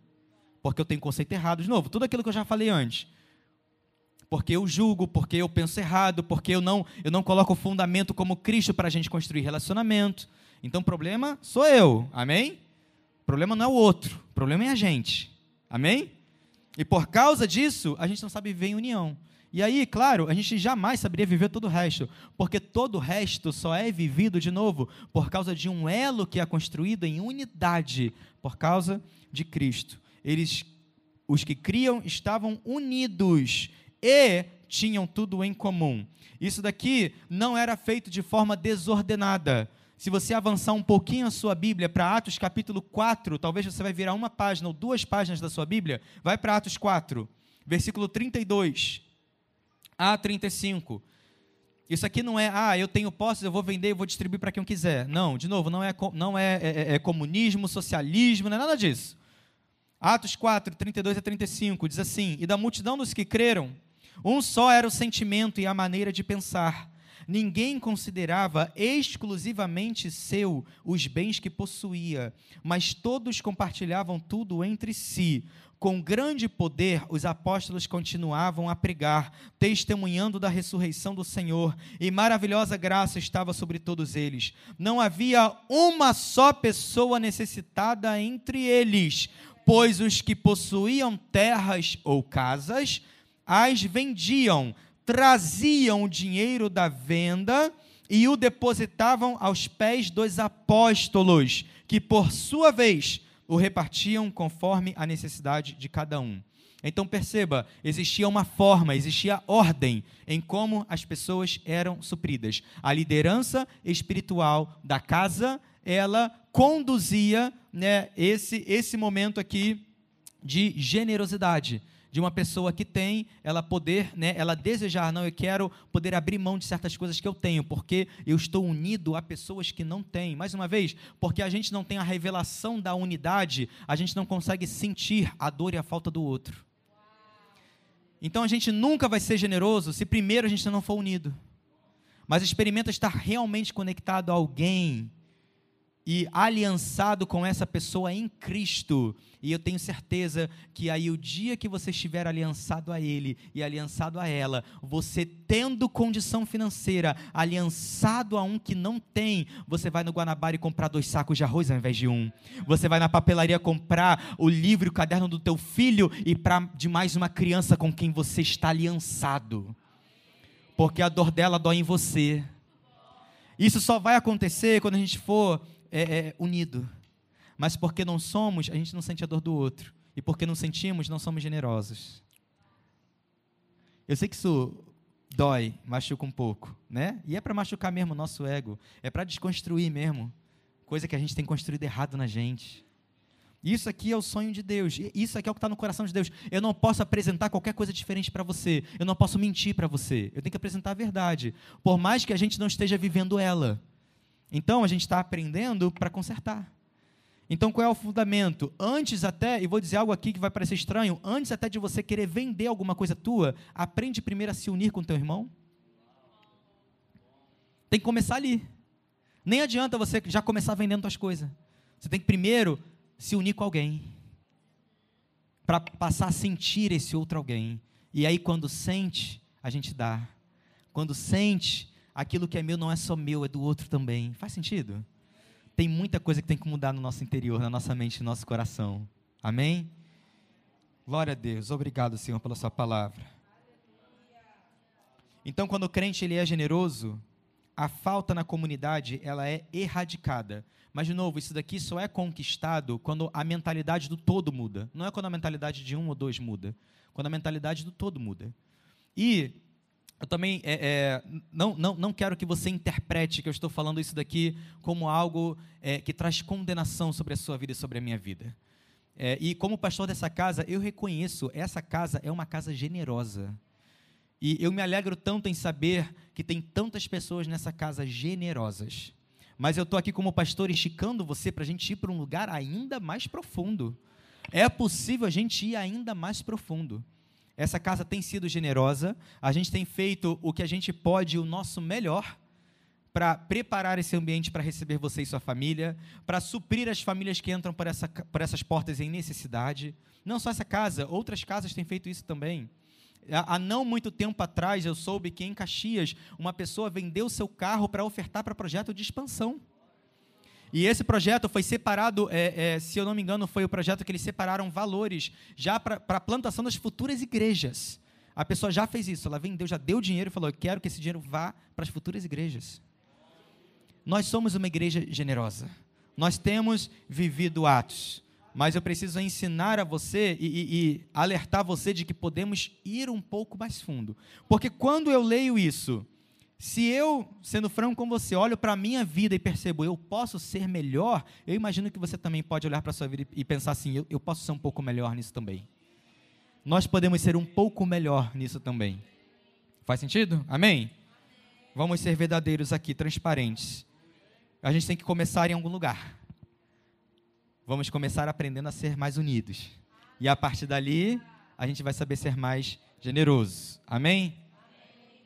Porque eu tenho conceito errado. De novo, tudo aquilo que eu já falei antes porque eu julgo, porque eu penso errado, porque eu não, eu não coloco o fundamento como Cristo para a gente construir relacionamento. Então o problema sou eu, amém? O problema não é o outro, o problema é a gente, amém? E por causa disso, a gente não sabe viver em união. E aí, claro, a gente jamais saberia viver todo o resto, porque todo o resto só é vivido de novo por causa de um elo que é construído em unidade, por causa de Cristo. Eles, os que criam, estavam unidos e tinham tudo em comum. Isso daqui não era feito de forma desordenada. Se você avançar um pouquinho a sua Bíblia para Atos capítulo 4, talvez você vai virar uma página ou duas páginas da sua Bíblia, vai para Atos 4, versículo 32 a 35. Isso aqui não é, ah, eu tenho posses, eu vou vender, eu vou distribuir para quem quiser. Não, de novo, não é, não é, é, é, é comunismo, socialismo, não é nada disso. Atos 4, 32 a 35 diz assim: E da multidão dos que creram, um só era o sentimento e a maneira de pensar. Ninguém considerava exclusivamente seu os bens que possuía, mas todos compartilhavam tudo entre si. Com grande poder, os apóstolos continuavam a pregar, testemunhando da ressurreição do Senhor, e maravilhosa graça estava sobre todos eles. Não havia uma só pessoa necessitada entre eles, pois os que possuíam terras ou casas as vendiam, traziam o dinheiro da venda e o depositavam aos pés dos apóstolos, que por sua vez o repartiam conforme a necessidade de cada um. Então perceba, existia uma forma, existia ordem em como as pessoas eram supridas. A liderança espiritual da casa, ela conduzia né, esse, esse momento aqui de generosidade de uma pessoa que tem, ela poder, né, ela desejar, não, eu quero poder abrir mão de certas coisas que eu tenho, porque eu estou unido a pessoas que não têm. Mais uma vez, porque a gente não tem a revelação da unidade, a gente não consegue sentir a dor e a falta do outro. Então a gente nunca vai ser generoso se primeiro a gente não for unido. Mas experimenta estar realmente conectado a alguém e aliançado com essa pessoa em Cristo. E eu tenho certeza que aí o dia que você estiver aliançado a Ele e aliançado a ela, você tendo condição financeira, aliançado a um que não tem, você vai no Guanabara e comprar dois sacos de arroz ao invés de um. Você vai na papelaria comprar o livro e o caderno do teu filho e para de mais uma criança com quem você está aliançado. Porque a dor dela dói em você. Isso só vai acontecer quando a gente for é, é, unido. Mas porque não somos, a gente não sente a dor do outro. E porque não sentimos, não somos generosos. Eu sei que isso dói, machuca um pouco, né? E é para machucar mesmo o nosso ego, é para desconstruir mesmo, coisa que a gente tem construído errado na gente. Isso aqui é o sonho de Deus. Isso aqui é o que está no coração de Deus. Eu não posso apresentar qualquer coisa diferente para você. Eu não posso mentir para você. Eu tenho que apresentar a verdade. Por mais que a gente não esteja vivendo ela. Então a gente está aprendendo para consertar. Então qual é o fundamento? Antes até, e vou dizer algo aqui que vai parecer estranho, antes até de você querer vender alguma coisa tua, aprende primeiro a se unir com teu irmão. Tem que começar ali. Nem adianta você já começar vendendo suas coisas. Você tem que primeiro se unir com alguém. Para passar a sentir esse outro alguém. E aí quando sente, a gente dá. Quando sente, aquilo que é meu não é só meu, é do outro também. Faz sentido? Tem muita coisa que tem que mudar no nosso interior, na nossa mente, no nosso coração. Amém? Glória a Deus. Obrigado, Senhor, pela sua palavra. Então, quando o crente ele é generoso, a falta na comunidade ela é erradicada. Mas de novo, isso daqui só é conquistado quando a mentalidade do todo muda. Não é quando a mentalidade de um ou dois muda. Quando a mentalidade do todo muda. E eu também é, é, não, não, não quero que você interprete que eu estou falando isso daqui como algo é, que traz condenação sobre a sua vida e sobre a minha vida. É, e como pastor dessa casa, eu reconheço, essa casa é uma casa generosa. E eu me alegro tanto em saber que tem tantas pessoas nessa casa generosas. Mas eu estou aqui como pastor esticando você para a gente ir para um lugar ainda mais profundo. É possível a gente ir ainda mais profundo. Essa casa tem sido generosa, a gente tem feito o que a gente pode, o nosso melhor, para preparar esse ambiente para receber você e sua família, para suprir as famílias que entram por, essa, por essas portas em necessidade. Não só essa casa, outras casas têm feito isso também. Há não muito tempo atrás, eu soube que em Caxias, uma pessoa vendeu seu carro para ofertar para projeto de expansão. E esse projeto foi separado, é, é, se eu não me engano, foi o projeto que eles separaram valores já para a plantação das futuras igrejas. A pessoa já fez isso, ela vendeu, já deu dinheiro e falou: Eu quero que esse dinheiro vá para as futuras igrejas. Nós somos uma igreja generosa. Nós temos vivido atos. Mas eu preciso ensinar a você e, e, e alertar você de que podemos ir um pouco mais fundo. Porque quando eu leio isso, se eu, sendo franco com você, olho para a minha vida e percebo eu posso ser melhor, eu imagino que você também pode olhar para a sua vida e pensar assim: eu, eu posso ser um pouco melhor nisso também. Nós podemos ser um pouco melhor nisso também. Faz sentido? Amém? Vamos ser verdadeiros aqui, transparentes. A gente tem que começar em algum lugar. Vamos começar aprendendo a ser mais unidos. E a partir dali, a gente vai saber ser mais generoso. Amém?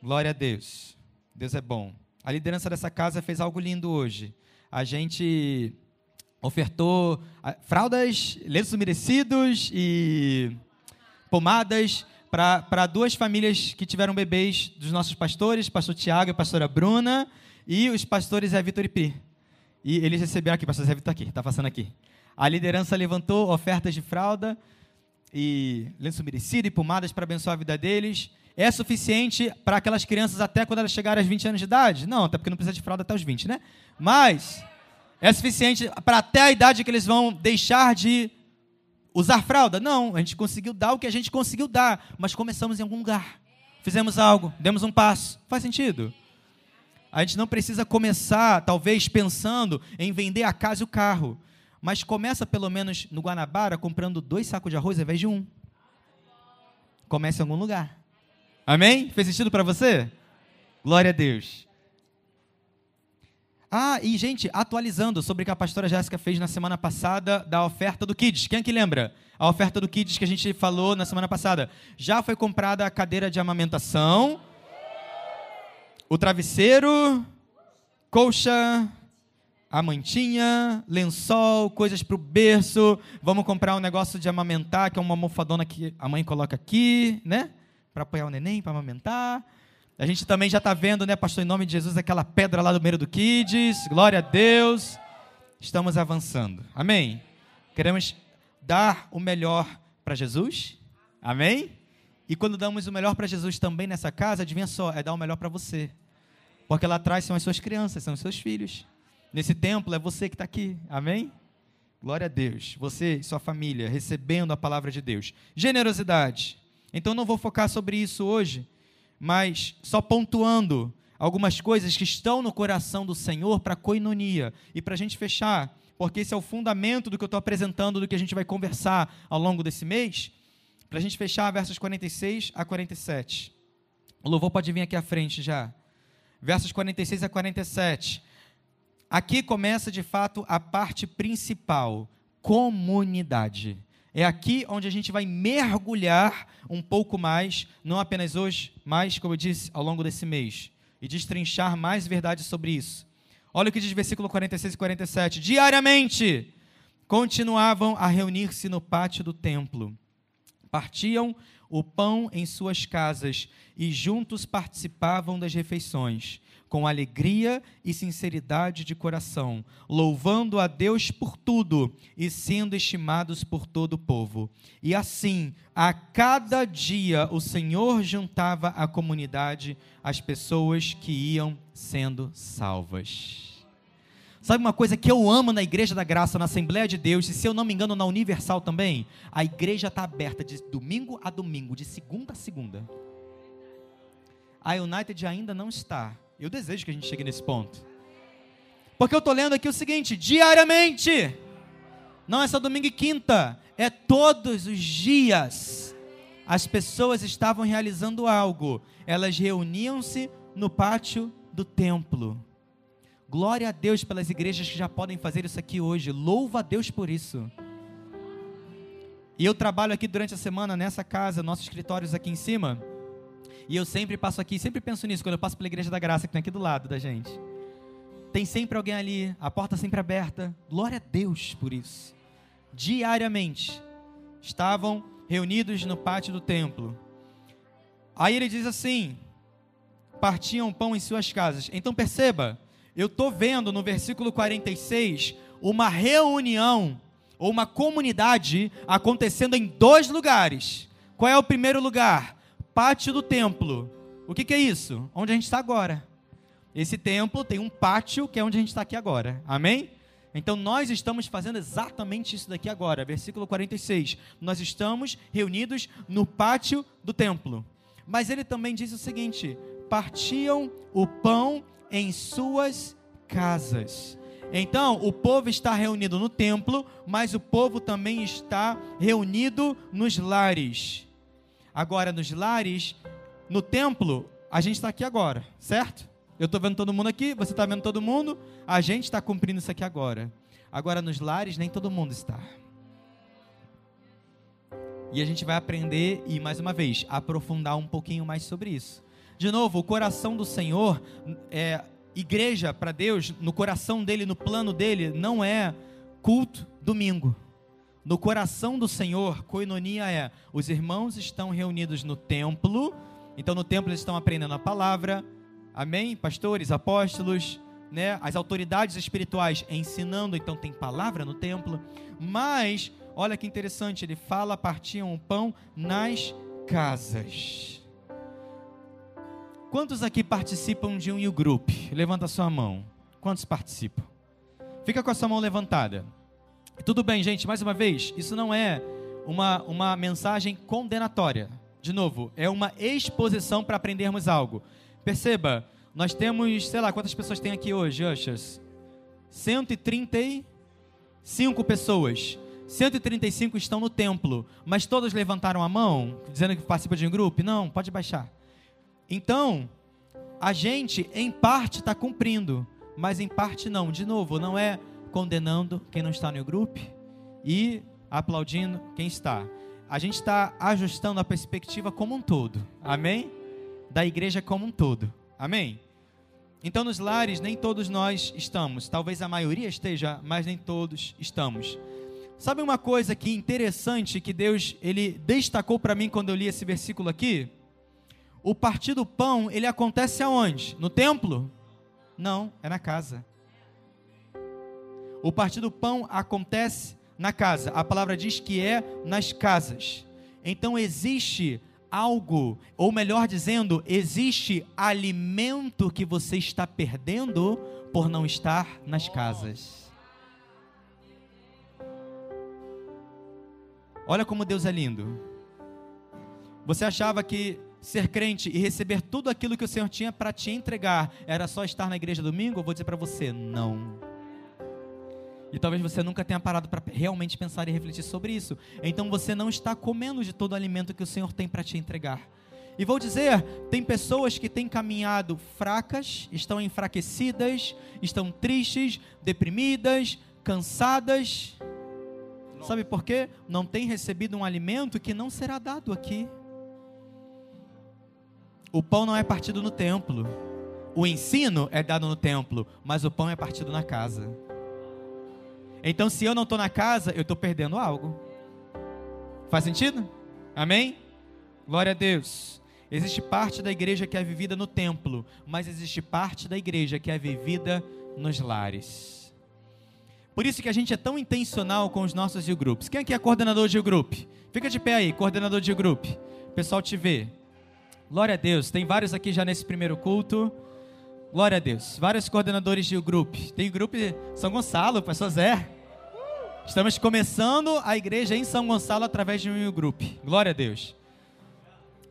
Glória a Deus. Deus é bom. A liderança dessa casa fez algo lindo hoje. A gente ofertou ah, fraldas, lenços umedecidos e pomadas para duas famílias que tiveram bebês dos nossos pastores, pastor Tiago e pastora Bruna, e os pastores Zé Vitor e Pi. E eles receberam aqui, pastor Zé Vitor aqui, está passando aqui. A liderança levantou ofertas de fralda e lenço umedecido e pomadas para abençoar a vida deles é suficiente para aquelas crianças até quando elas chegarem aos 20 anos de idade? Não, até porque não precisa de fralda até os 20, né? Mas É suficiente para até a idade que eles vão deixar de usar fralda? Não, a gente conseguiu dar o que a gente conseguiu dar, mas começamos em algum lugar. Fizemos algo, demos um passo. Faz sentido? A gente não precisa começar, talvez, pensando em vender a casa e o carro. Mas começa, pelo menos, no Guanabara, comprando dois sacos de arroz ao invés de um. Comece em algum lugar. Amém? Fez sentido para você? Glória a Deus. Ah, e gente, atualizando sobre o que a pastora Jéssica fez na semana passada da oferta do Kids. Quem é que lembra? A oferta do Kids que a gente falou na semana passada. Já foi comprada a cadeira de amamentação, o travesseiro, colcha, a mantinha, lençol, coisas para o berço. Vamos comprar um negócio de amamentar, que é uma almofadona que a mãe coloca aqui, né? Para apoiar o neném, para amamentar. A gente também já está vendo, né, pastor, em nome de Jesus, aquela pedra lá do meio do Kids. Glória a Deus. Estamos avançando. Amém? Queremos dar o melhor para Jesus. Amém? E quando damos o melhor para Jesus também nessa casa, adivinha só, é dar o melhor para você. Porque lá atrás são as suas crianças, são os seus filhos. Nesse templo é você que está aqui. Amém? Glória a Deus. Você e sua família recebendo a palavra de Deus. Generosidade. Então não vou focar sobre isso hoje mas só pontuando algumas coisas que estão no coração do Senhor para coinonia. E para a gente fechar, porque esse é o fundamento do que eu estou apresentando, do que a gente vai conversar ao longo desse mês, para a gente fechar versos 46 a 47. O louvor pode vir aqui à frente já. Versos 46 a 47. Aqui começa de fato a parte principal: comunidade. É aqui onde a gente vai mergulhar um pouco mais, não apenas hoje, mas, como eu disse, ao longo desse mês, e destrinchar mais verdades sobre isso. Olha o que diz versículo 46 e 47. Diariamente continuavam a reunir-se no pátio do templo. Partiam o pão em suas casas e juntos participavam das refeições com alegria e sinceridade de coração, louvando a Deus por tudo e sendo estimados por todo o povo. E assim, a cada dia, o Senhor juntava à comunidade as pessoas que iam sendo salvas. Sabe uma coisa que eu amo na Igreja da Graça, na Assembleia de Deus, e se eu não me engano na Universal também? A igreja está aberta de domingo a domingo, de segunda a segunda. A United ainda não está, eu desejo que a gente chegue nesse ponto. Porque eu estou lendo aqui o seguinte: diariamente, não é só domingo e quinta, é todos os dias. As pessoas estavam realizando algo, elas reuniam-se no pátio do templo. Glória a Deus pelas igrejas que já podem fazer isso aqui hoje. Louva a Deus por isso. E eu trabalho aqui durante a semana nessa casa, nossos escritórios aqui em cima. E eu sempre passo aqui, sempre penso nisso, quando eu passo pela Igreja da Graça, que tem aqui do lado da gente. Tem sempre alguém ali, a porta sempre aberta. Glória a Deus por isso. Diariamente estavam reunidos no pátio do templo. Aí ele diz assim: partiam pão em suas casas. Então perceba, eu estou vendo no versículo 46 uma reunião ou uma comunidade acontecendo em dois lugares. Qual é o primeiro lugar? Pátio do templo. O que, que é isso? Onde a gente está agora. Esse templo tem um pátio que é onde a gente está aqui agora. Amém? Então nós estamos fazendo exatamente isso daqui agora. Versículo 46. Nós estamos reunidos no pátio do templo. Mas ele também diz o seguinte: partiam o pão em suas casas. Então, o povo está reunido no templo, mas o povo também está reunido nos lares. Agora, nos lares, no templo, a gente está aqui agora, certo? Eu estou vendo todo mundo aqui, você está vendo todo mundo, a gente está cumprindo isso aqui agora. Agora, nos lares, nem todo mundo está. E a gente vai aprender e, mais uma vez, aprofundar um pouquinho mais sobre isso. De novo, o coração do Senhor, é, igreja para Deus, no coração dele, no plano dele, não é culto domingo. No coração do Senhor, coinonia é: os irmãos estão reunidos no templo, então no templo eles estão aprendendo a palavra, amém? Pastores, apóstolos, né? As autoridades espirituais ensinando, então tem palavra no templo, mas olha que interessante, ele fala: partiam o pão nas casas. Quantos aqui participam de um U-Group? Levanta a sua mão. Quantos participam? Fica com a sua mão levantada. Tudo bem, gente, mais uma vez, isso não é uma, uma mensagem condenatória. De novo, é uma exposição para aprendermos algo. Perceba, nós temos, sei lá, quantas pessoas tem aqui hoje, Ushas? 135 pessoas. 135 estão no templo, mas todos levantaram a mão, dizendo que participa de um grupo? Não, pode baixar. Então, a gente, em parte, está cumprindo, mas em parte não. De novo, não é condenando quem não está no grupo e aplaudindo quem está. A gente está ajustando a perspectiva como um todo. Amém? Da igreja como um todo. Amém? Então, nos lares, nem todos nós estamos. Talvez a maioria esteja, mas nem todos estamos. Sabe uma coisa que interessante que Deus ele destacou para mim quando eu li esse versículo aqui? O partir do pão, ele acontece aonde? No templo? Não, é na casa. O partir do pão acontece na casa. A palavra diz que é nas casas. Então existe algo, ou melhor dizendo, existe alimento que você está perdendo por não estar nas casas. Olha como Deus é lindo. Você achava que ser crente e receber tudo aquilo que o Senhor tinha para te entregar era só estar na igreja domingo? Eu vou dizer para você, não. E talvez você nunca tenha parado para realmente pensar e refletir sobre isso. Então você não está comendo de todo o alimento que o Senhor tem para te entregar. E vou dizer, tem pessoas que têm caminhado fracas, estão enfraquecidas, estão tristes, deprimidas, cansadas. Não. Sabe por quê? Não tem recebido um alimento que não será dado aqui. O pão não é partido no templo. O ensino é dado no templo, mas o pão é partido na casa. Então, se eu não estou na casa, eu estou perdendo algo. Faz sentido? Amém? Glória a Deus. Existe parte da igreja que é vivida no templo, mas existe parte da igreja que é vivida nos lares. Por isso que a gente é tão intencional com os nossos grupos. Quem aqui é coordenador de grupo? Fica de pé aí, coordenador de grupo. O pessoal te vê. Glória a Deus. Tem vários aqui já nesse primeiro culto. Glória a Deus. Vários coordenadores de grupo. Tem grupo São Gonçalo, pastor Zé. Estamos começando a igreja em São Gonçalo através de um grupo. Glória a Deus.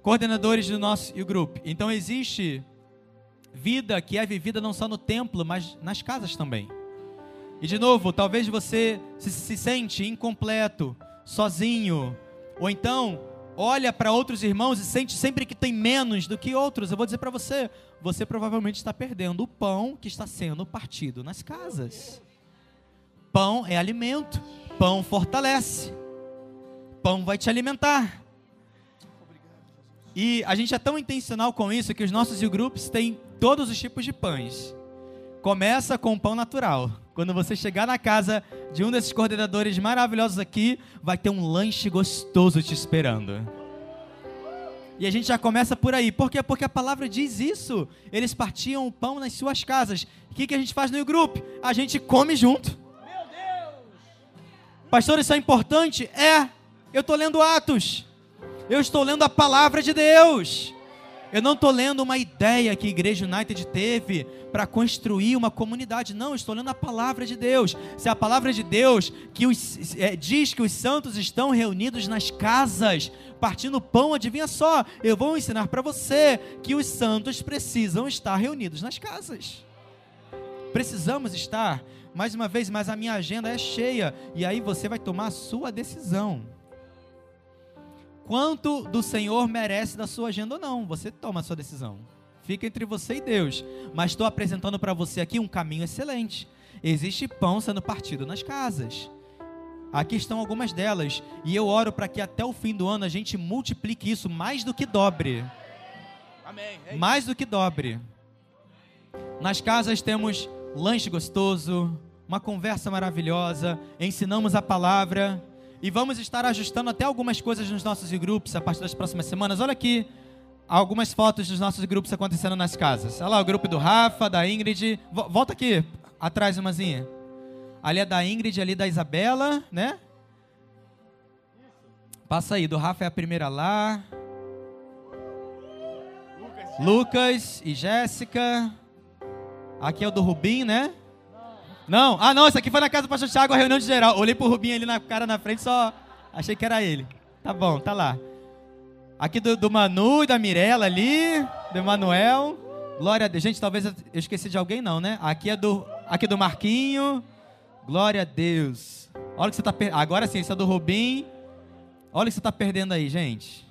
Coordenadores do nosso grupo. Então existe vida que é vivida não só no templo, mas nas casas também. E de novo, talvez você se, se sente incompleto, sozinho, ou então olha para outros irmãos e sente sempre que tem menos do que outros. Eu vou dizer para você, você provavelmente está perdendo o pão que está sendo partido nas casas. Pão é alimento, pão fortalece, pão vai te alimentar. E a gente é tão intencional com isso que os nossos grupos têm todos os tipos de pães. Começa com o pão natural. Quando você chegar na casa de um desses coordenadores maravilhosos aqui, vai ter um lanche gostoso te esperando. E a gente já começa por aí. Por quê? Porque a palavra diz isso. Eles partiam o pão nas suas casas. O que, que a gente faz no grupo? A gente come junto. Meu Deus! Pastor, isso é importante? É. Eu estou lendo Atos. Eu estou lendo a palavra de Deus. Eu não estou lendo uma ideia que a Igreja United teve para construir uma comunidade. Não, estou lendo a palavra de Deus. Se a palavra de Deus que os, é, diz que os santos estão reunidos nas casas, partindo pão, adivinha só, eu vou ensinar para você que os santos precisam estar reunidos nas casas. Precisamos estar, mais uma vez, mas a minha agenda é cheia, e aí você vai tomar a sua decisão. Quanto do Senhor merece da sua agenda ou não, você toma a sua decisão. Fica entre você e Deus. Mas estou apresentando para você aqui um caminho excelente. Existe pão sendo partido nas casas. Aqui estão algumas delas. E eu oro para que até o fim do ano a gente multiplique isso mais do que dobre. Amém. É mais do que dobre. Nas casas temos lanche gostoso, uma conversa maravilhosa, ensinamos a palavra e vamos estar ajustando até algumas coisas nos nossos grupos a partir das próximas semanas. Olha aqui algumas fotos dos nossos grupos acontecendo nas casas. Olha lá o grupo do Rafa, da Ingrid. Volta aqui, atrás, umazinha. Ali é da Ingrid, ali da Isabela, né? Passa aí, do Rafa é a primeira lá. Lucas, e Jéssica. Aqui é o do Rubim, né? Não? Ah, não, isso aqui foi na casa do pastor Thiago, a reunião de geral. Olhei pro Rubinho ali na cara na frente, só achei que era ele. Tá bom, tá lá. Aqui do, do Manu e da Mirella ali, do Emanuel. Glória a Deus. Gente, talvez eu esqueci de alguém, não, né? Aqui é do, aqui é do Marquinho. Glória a Deus. Olha que você tá. Agora sim, esse é do Rubim. Olha que você tá perdendo aí, gente.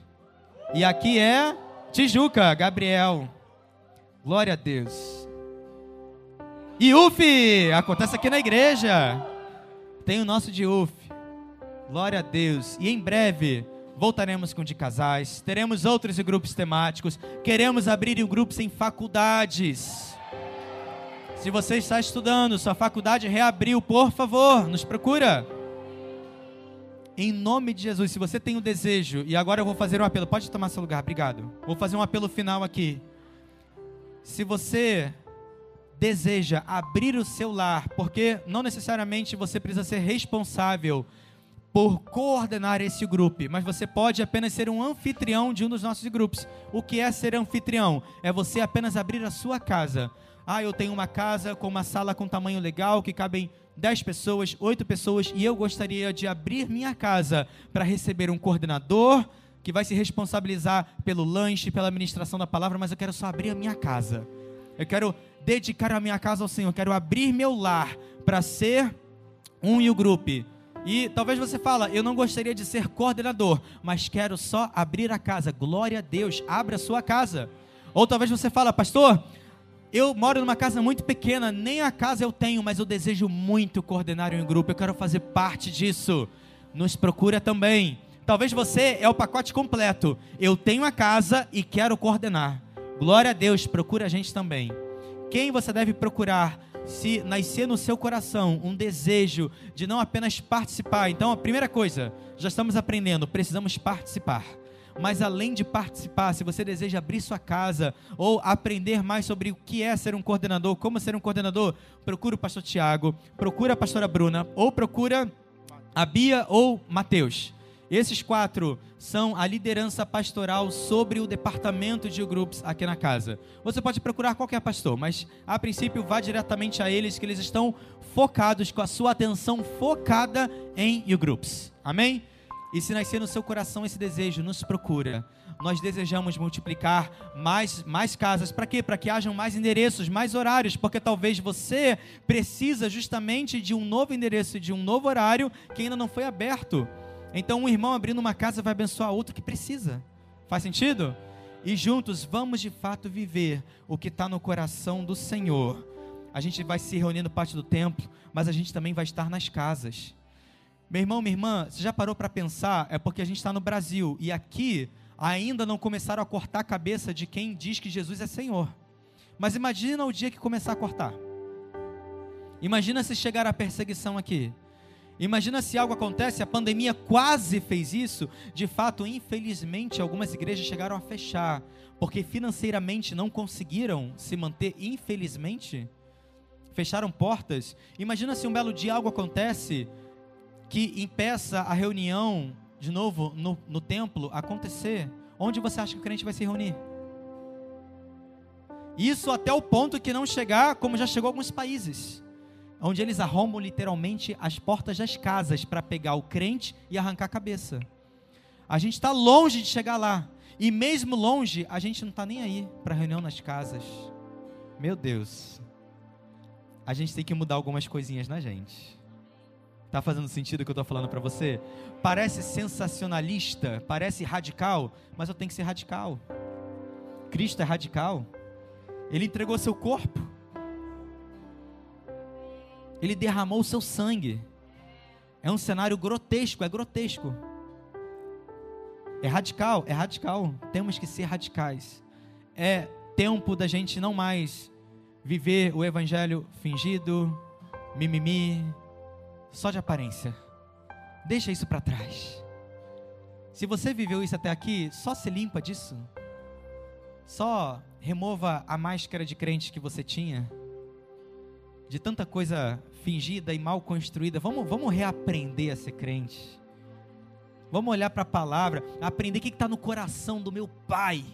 E aqui é Tijuca, Gabriel. Glória a Deus. E UF, acontece aqui na igreja. Tem o nosso de. Glória a Deus. E em breve voltaremos com de casais, teremos outros grupos temáticos, queremos abrir grupos em faculdades. Se você está estudando, sua faculdade reabriu, por favor, nos procura. Em nome de Jesus, se você tem o um desejo, e agora eu vou fazer um apelo, pode tomar seu lugar, obrigado. Vou fazer um apelo final aqui. Se você deseja abrir o seu lar, porque não necessariamente você precisa ser responsável por coordenar esse grupo, mas você pode apenas ser um anfitrião de um dos nossos grupos. O que é ser anfitrião? É você apenas abrir a sua casa. Ah, eu tenho uma casa com uma sala com tamanho legal que cabem 10 pessoas, 8 pessoas e eu gostaria de abrir minha casa para receber um coordenador que vai se responsabilizar pelo lanche, pela administração da palavra, mas eu quero só abrir a minha casa. Eu quero dedicar a minha casa ao Senhor, quero abrir meu lar para ser um e o grupo e talvez você fala, eu não gostaria de ser coordenador, mas quero só abrir a casa. Glória a Deus, abra a sua casa. Ou talvez você fala, pastor, eu moro numa casa muito pequena, nem a casa eu tenho, mas eu desejo muito coordenar um grupo, eu quero fazer parte disso. Nos procura também. Talvez você é o pacote completo. Eu tenho a casa e quero coordenar. Glória a Deus, procura a gente também. Quem você deve procurar? se nascer no seu coração um desejo de não apenas participar, então a primeira coisa, já estamos aprendendo, precisamos participar. Mas além de participar, se você deseja abrir sua casa ou aprender mais sobre o que é ser um coordenador, como ser um coordenador, procura o pastor Tiago, procura a pastora Bruna ou procura a Bia ou Mateus. Esses quatro são a liderança pastoral sobre o departamento de grupos aqui na casa. Você pode procurar qualquer pastor, mas a princípio vá diretamente a eles, que eles estão focados, com a sua atenção focada em grupos. Amém? E se nascer no seu coração esse desejo, nos procura. Nós desejamos multiplicar mais, mais casas. Para quê? Para que hajam mais endereços, mais horários. Porque talvez você precisa justamente de um novo endereço, de um novo horário que ainda não foi aberto. Então, um irmão abrindo uma casa vai abençoar outro que precisa. Faz sentido? E juntos vamos de fato viver o que está no coração do Senhor. A gente vai se reunindo parte do templo, mas a gente também vai estar nas casas. Meu irmão, minha irmã, você já parou para pensar? É porque a gente está no Brasil e aqui ainda não começaram a cortar a cabeça de quem diz que Jesus é Senhor. Mas imagina o dia que começar a cortar. Imagina se chegar a perseguição aqui. Imagina se algo acontece, a pandemia quase fez isso. De fato, infelizmente, algumas igrejas chegaram a fechar, porque financeiramente não conseguiram se manter, infelizmente. Fecharam portas. Imagina se um belo dia algo acontece que impeça a reunião, de novo, no, no templo acontecer. Onde você acha que o crente vai se reunir? Isso até o ponto que não chegar, como já chegou alguns países onde eles arrombam literalmente as portas das casas para pegar o crente e arrancar a cabeça. A gente está longe de chegar lá. E mesmo longe, a gente não está nem aí para reunião nas casas. Meu Deus. A gente tem que mudar algumas coisinhas na gente. Tá fazendo sentido o que eu estou falando para você? Parece sensacionalista, parece radical, mas eu tenho que ser radical. Cristo é radical. Ele entregou seu corpo ele derramou o seu sangue. É um cenário grotesco, é grotesco. É radical, é radical. Temos que ser radicais. É tempo da gente não mais viver o evangelho fingido, mimimi, só de aparência. Deixa isso para trás. Se você viveu isso até aqui, só se limpa disso. Só remova a máscara de crente que você tinha de tanta coisa fingida e mal construída. Vamos, vamos reaprender a ser crente. Vamos olhar para a palavra, aprender o que está no coração do meu pai.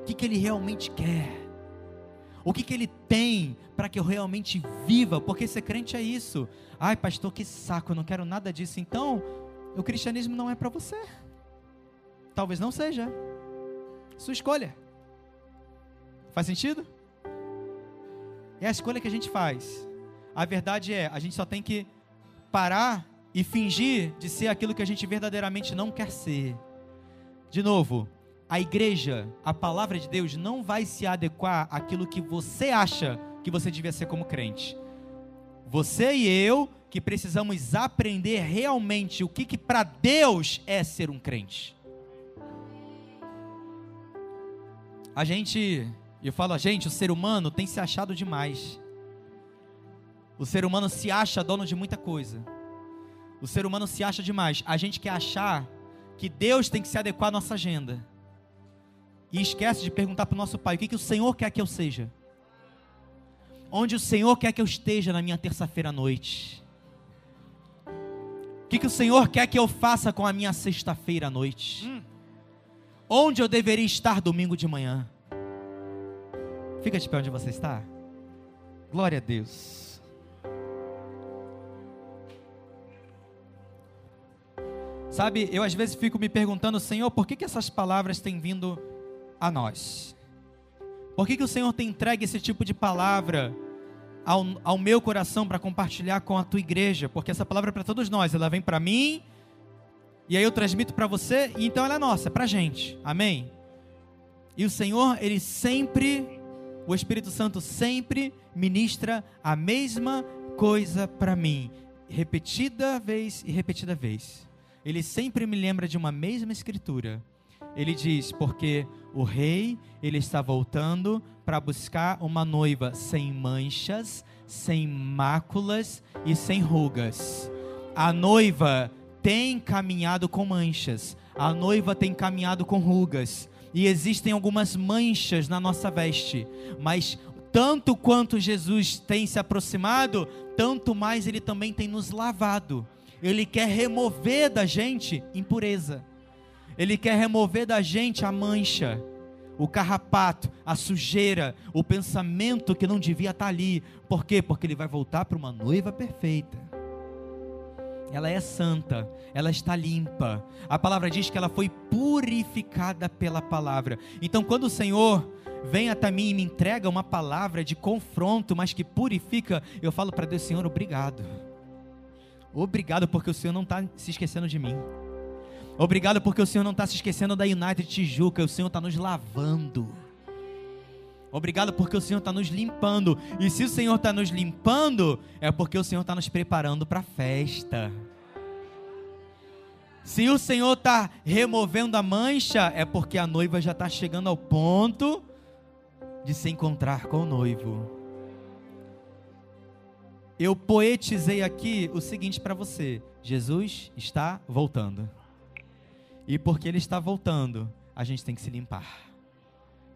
O que, que ele realmente quer. O que, que ele tem para que eu realmente viva? Porque ser crente é isso. Ai, pastor, que saco, eu não quero nada disso. Então, o cristianismo não é para você. Talvez não seja. Sua escolha. Faz sentido? É a escolha que a gente faz. A verdade é, a gente só tem que parar e fingir de ser aquilo que a gente verdadeiramente não quer ser. De novo, a igreja, a palavra de Deus não vai se adequar àquilo que você acha que você devia ser como crente. Você e eu que precisamos aprender realmente o que, que para Deus é ser um crente. A gente, eu falo a gente, o ser humano tem se achado demais. O ser humano se acha dono de muita coisa. O ser humano se acha demais. A gente quer achar que Deus tem que se adequar à nossa agenda. E esquece de perguntar para o nosso Pai: o que, que o Senhor quer que eu seja? Onde o Senhor quer que eu esteja na minha terça-feira à noite? O que, que o Senhor quer que eu faça com a minha sexta-feira à noite? Hum. Onde eu deveria estar domingo de manhã? Fica de pé onde você está. Glória a Deus. Sabe, eu às vezes fico me perguntando, Senhor, por que, que essas palavras têm vindo a nós? Por que, que o Senhor tem entregue esse tipo de palavra ao, ao meu coração para compartilhar com a tua igreja? Porque essa palavra é para todos nós, ela vem para mim, e aí eu transmito para você, e então ela é nossa, é para gente, amém? E o Senhor, Ele sempre, o Espírito Santo sempre ministra a mesma coisa para mim, repetida vez e repetida vez. Ele sempre me lembra de uma mesma escritura ele diz: porque o rei ele está voltando para buscar uma noiva sem manchas, sem máculas e sem rugas. A noiva tem caminhado com manchas, a noiva tem caminhado com rugas, e existem algumas manchas na nossa veste, mas tanto quanto Jesus tem se aproximado, tanto mais ele também tem nos lavado. Ele quer remover da gente impureza. Ele quer remover da gente a mancha, o carrapato, a sujeira, o pensamento que não devia estar ali. Por quê? Porque ele vai voltar para uma noiva perfeita. Ela é santa, ela está limpa. A palavra diz que ela foi purificada pela palavra. Então, quando o Senhor vem até mim e me entrega uma palavra de confronto, mas que purifica, eu falo para Deus, Senhor, obrigado. Obrigado, porque o Senhor não está se esquecendo de mim. Obrigado porque o Senhor não está se esquecendo da United Tijuca, o Senhor está nos lavando. Obrigado porque o Senhor está nos limpando. E se o Senhor está nos limpando, é porque o Senhor está nos preparando para a festa. Se o Senhor está removendo a mancha, é porque a noiva já está chegando ao ponto de se encontrar com o noivo. Eu poetizei aqui o seguinte para você: Jesus está voltando. E porque Ele está voltando, a gente tem que se limpar.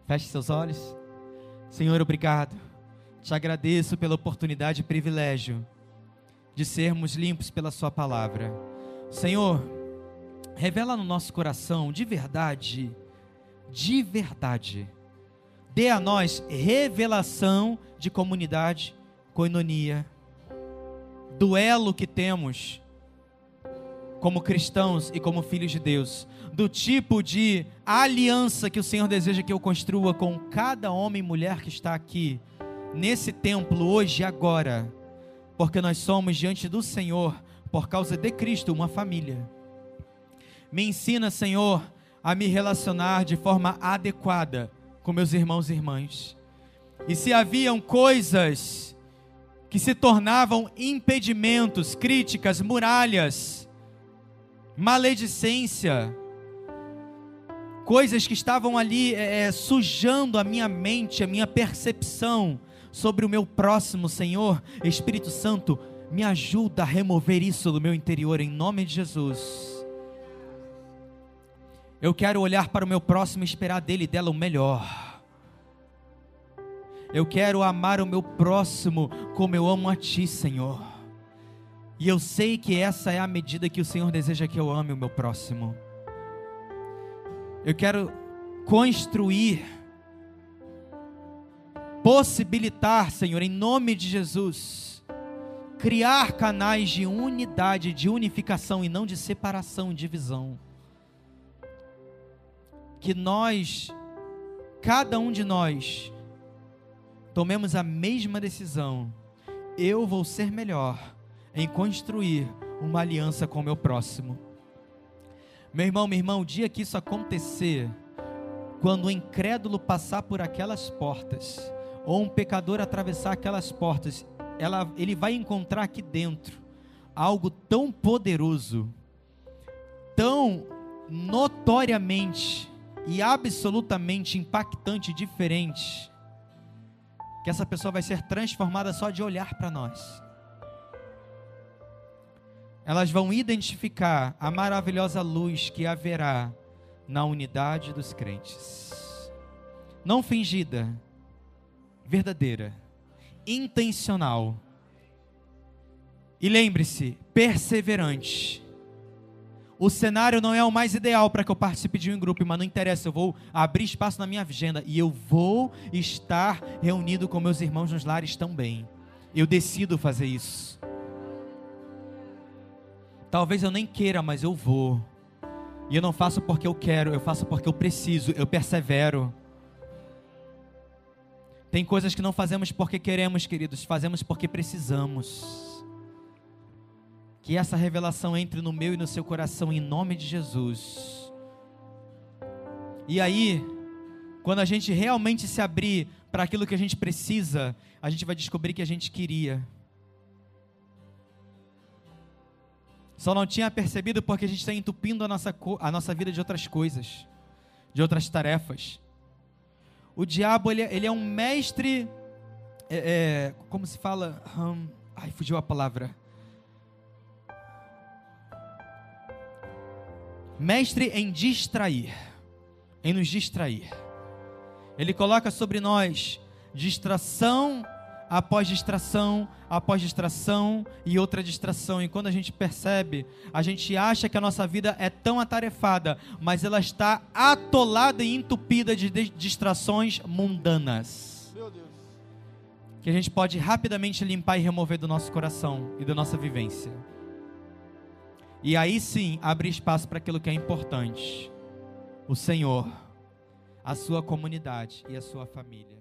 Feche seus olhos. Senhor, obrigado. Te agradeço pela oportunidade e privilégio de sermos limpos pela Sua palavra. Senhor, revela no nosso coração de verdade, de verdade. Dê a nós revelação de comunidade, coinonia, duelo que temos como cristãos e como filhos de Deus, do tipo de aliança que o Senhor deseja que eu construa com cada homem e mulher que está aqui, nesse templo, hoje e agora, porque nós somos diante do Senhor, por causa de Cristo, uma família. Me ensina, Senhor, a me relacionar de forma adequada com meus irmãos e irmãs. E se haviam coisas que se tornavam impedimentos, críticas, muralhas, maledicência, coisas que estavam ali é, é, sujando a minha mente, a minha percepção sobre o meu próximo, Senhor, Espírito Santo, me ajuda a remover isso do meu interior, em nome de Jesus. Eu quero olhar para o meu próximo e esperar dele e dela o melhor. Eu quero amar o meu próximo como eu amo a Ti, Senhor. E eu sei que essa é a medida que o Senhor deseja que eu ame o meu próximo. Eu quero construir possibilitar, Senhor, em nome de Jesus, criar canais de unidade, de unificação e não de separação e divisão. Que nós, cada um de nós, tomemos a mesma decisão. Eu vou ser melhor em construir uma aliança com o meu próximo. Meu irmão, minha irmã, o dia que isso acontecer, quando o incrédulo passar por aquelas portas, ou um pecador atravessar aquelas portas, ela, ele vai encontrar aqui dentro algo tão poderoso, tão notoriamente e absolutamente impactante, diferente, que essa pessoa vai ser transformada só de olhar para nós. Elas vão identificar a maravilhosa luz que haverá na unidade dos crentes. Não fingida, verdadeira, intencional. E lembre-se, perseverante. O cenário não é o mais ideal para que eu participe de um grupo, mas não interessa, eu vou abrir espaço na minha agenda e eu vou estar reunido com meus irmãos nos lares também. Eu decido fazer isso. Talvez eu nem queira, mas eu vou. E eu não faço porque eu quero, eu faço porque eu preciso, eu persevero. Tem coisas que não fazemos porque queremos, queridos, fazemos porque precisamos. Que essa revelação entre no meu e no seu coração em nome de Jesus. E aí, quando a gente realmente se abrir para aquilo que a gente precisa, a gente vai descobrir que a gente queria. Só não tinha percebido porque a gente está entupindo a nossa, a nossa vida de outras coisas, de outras tarefas. O diabo, ele, é, ele é um mestre, é, é, como se fala? Hum, ai, fugiu a palavra. Mestre em distrair, em nos distrair. Ele coloca sobre nós distração após distração, após distração e outra distração. E quando a gente percebe, a gente acha que a nossa vida é tão atarefada, mas ela está atolada e entupida de distrações mundanas. Meu Deus. Que a gente pode rapidamente limpar e remover do nosso coração e da nossa vivência. E aí sim, abre espaço para aquilo que é importante: o Senhor, a sua comunidade e a sua família.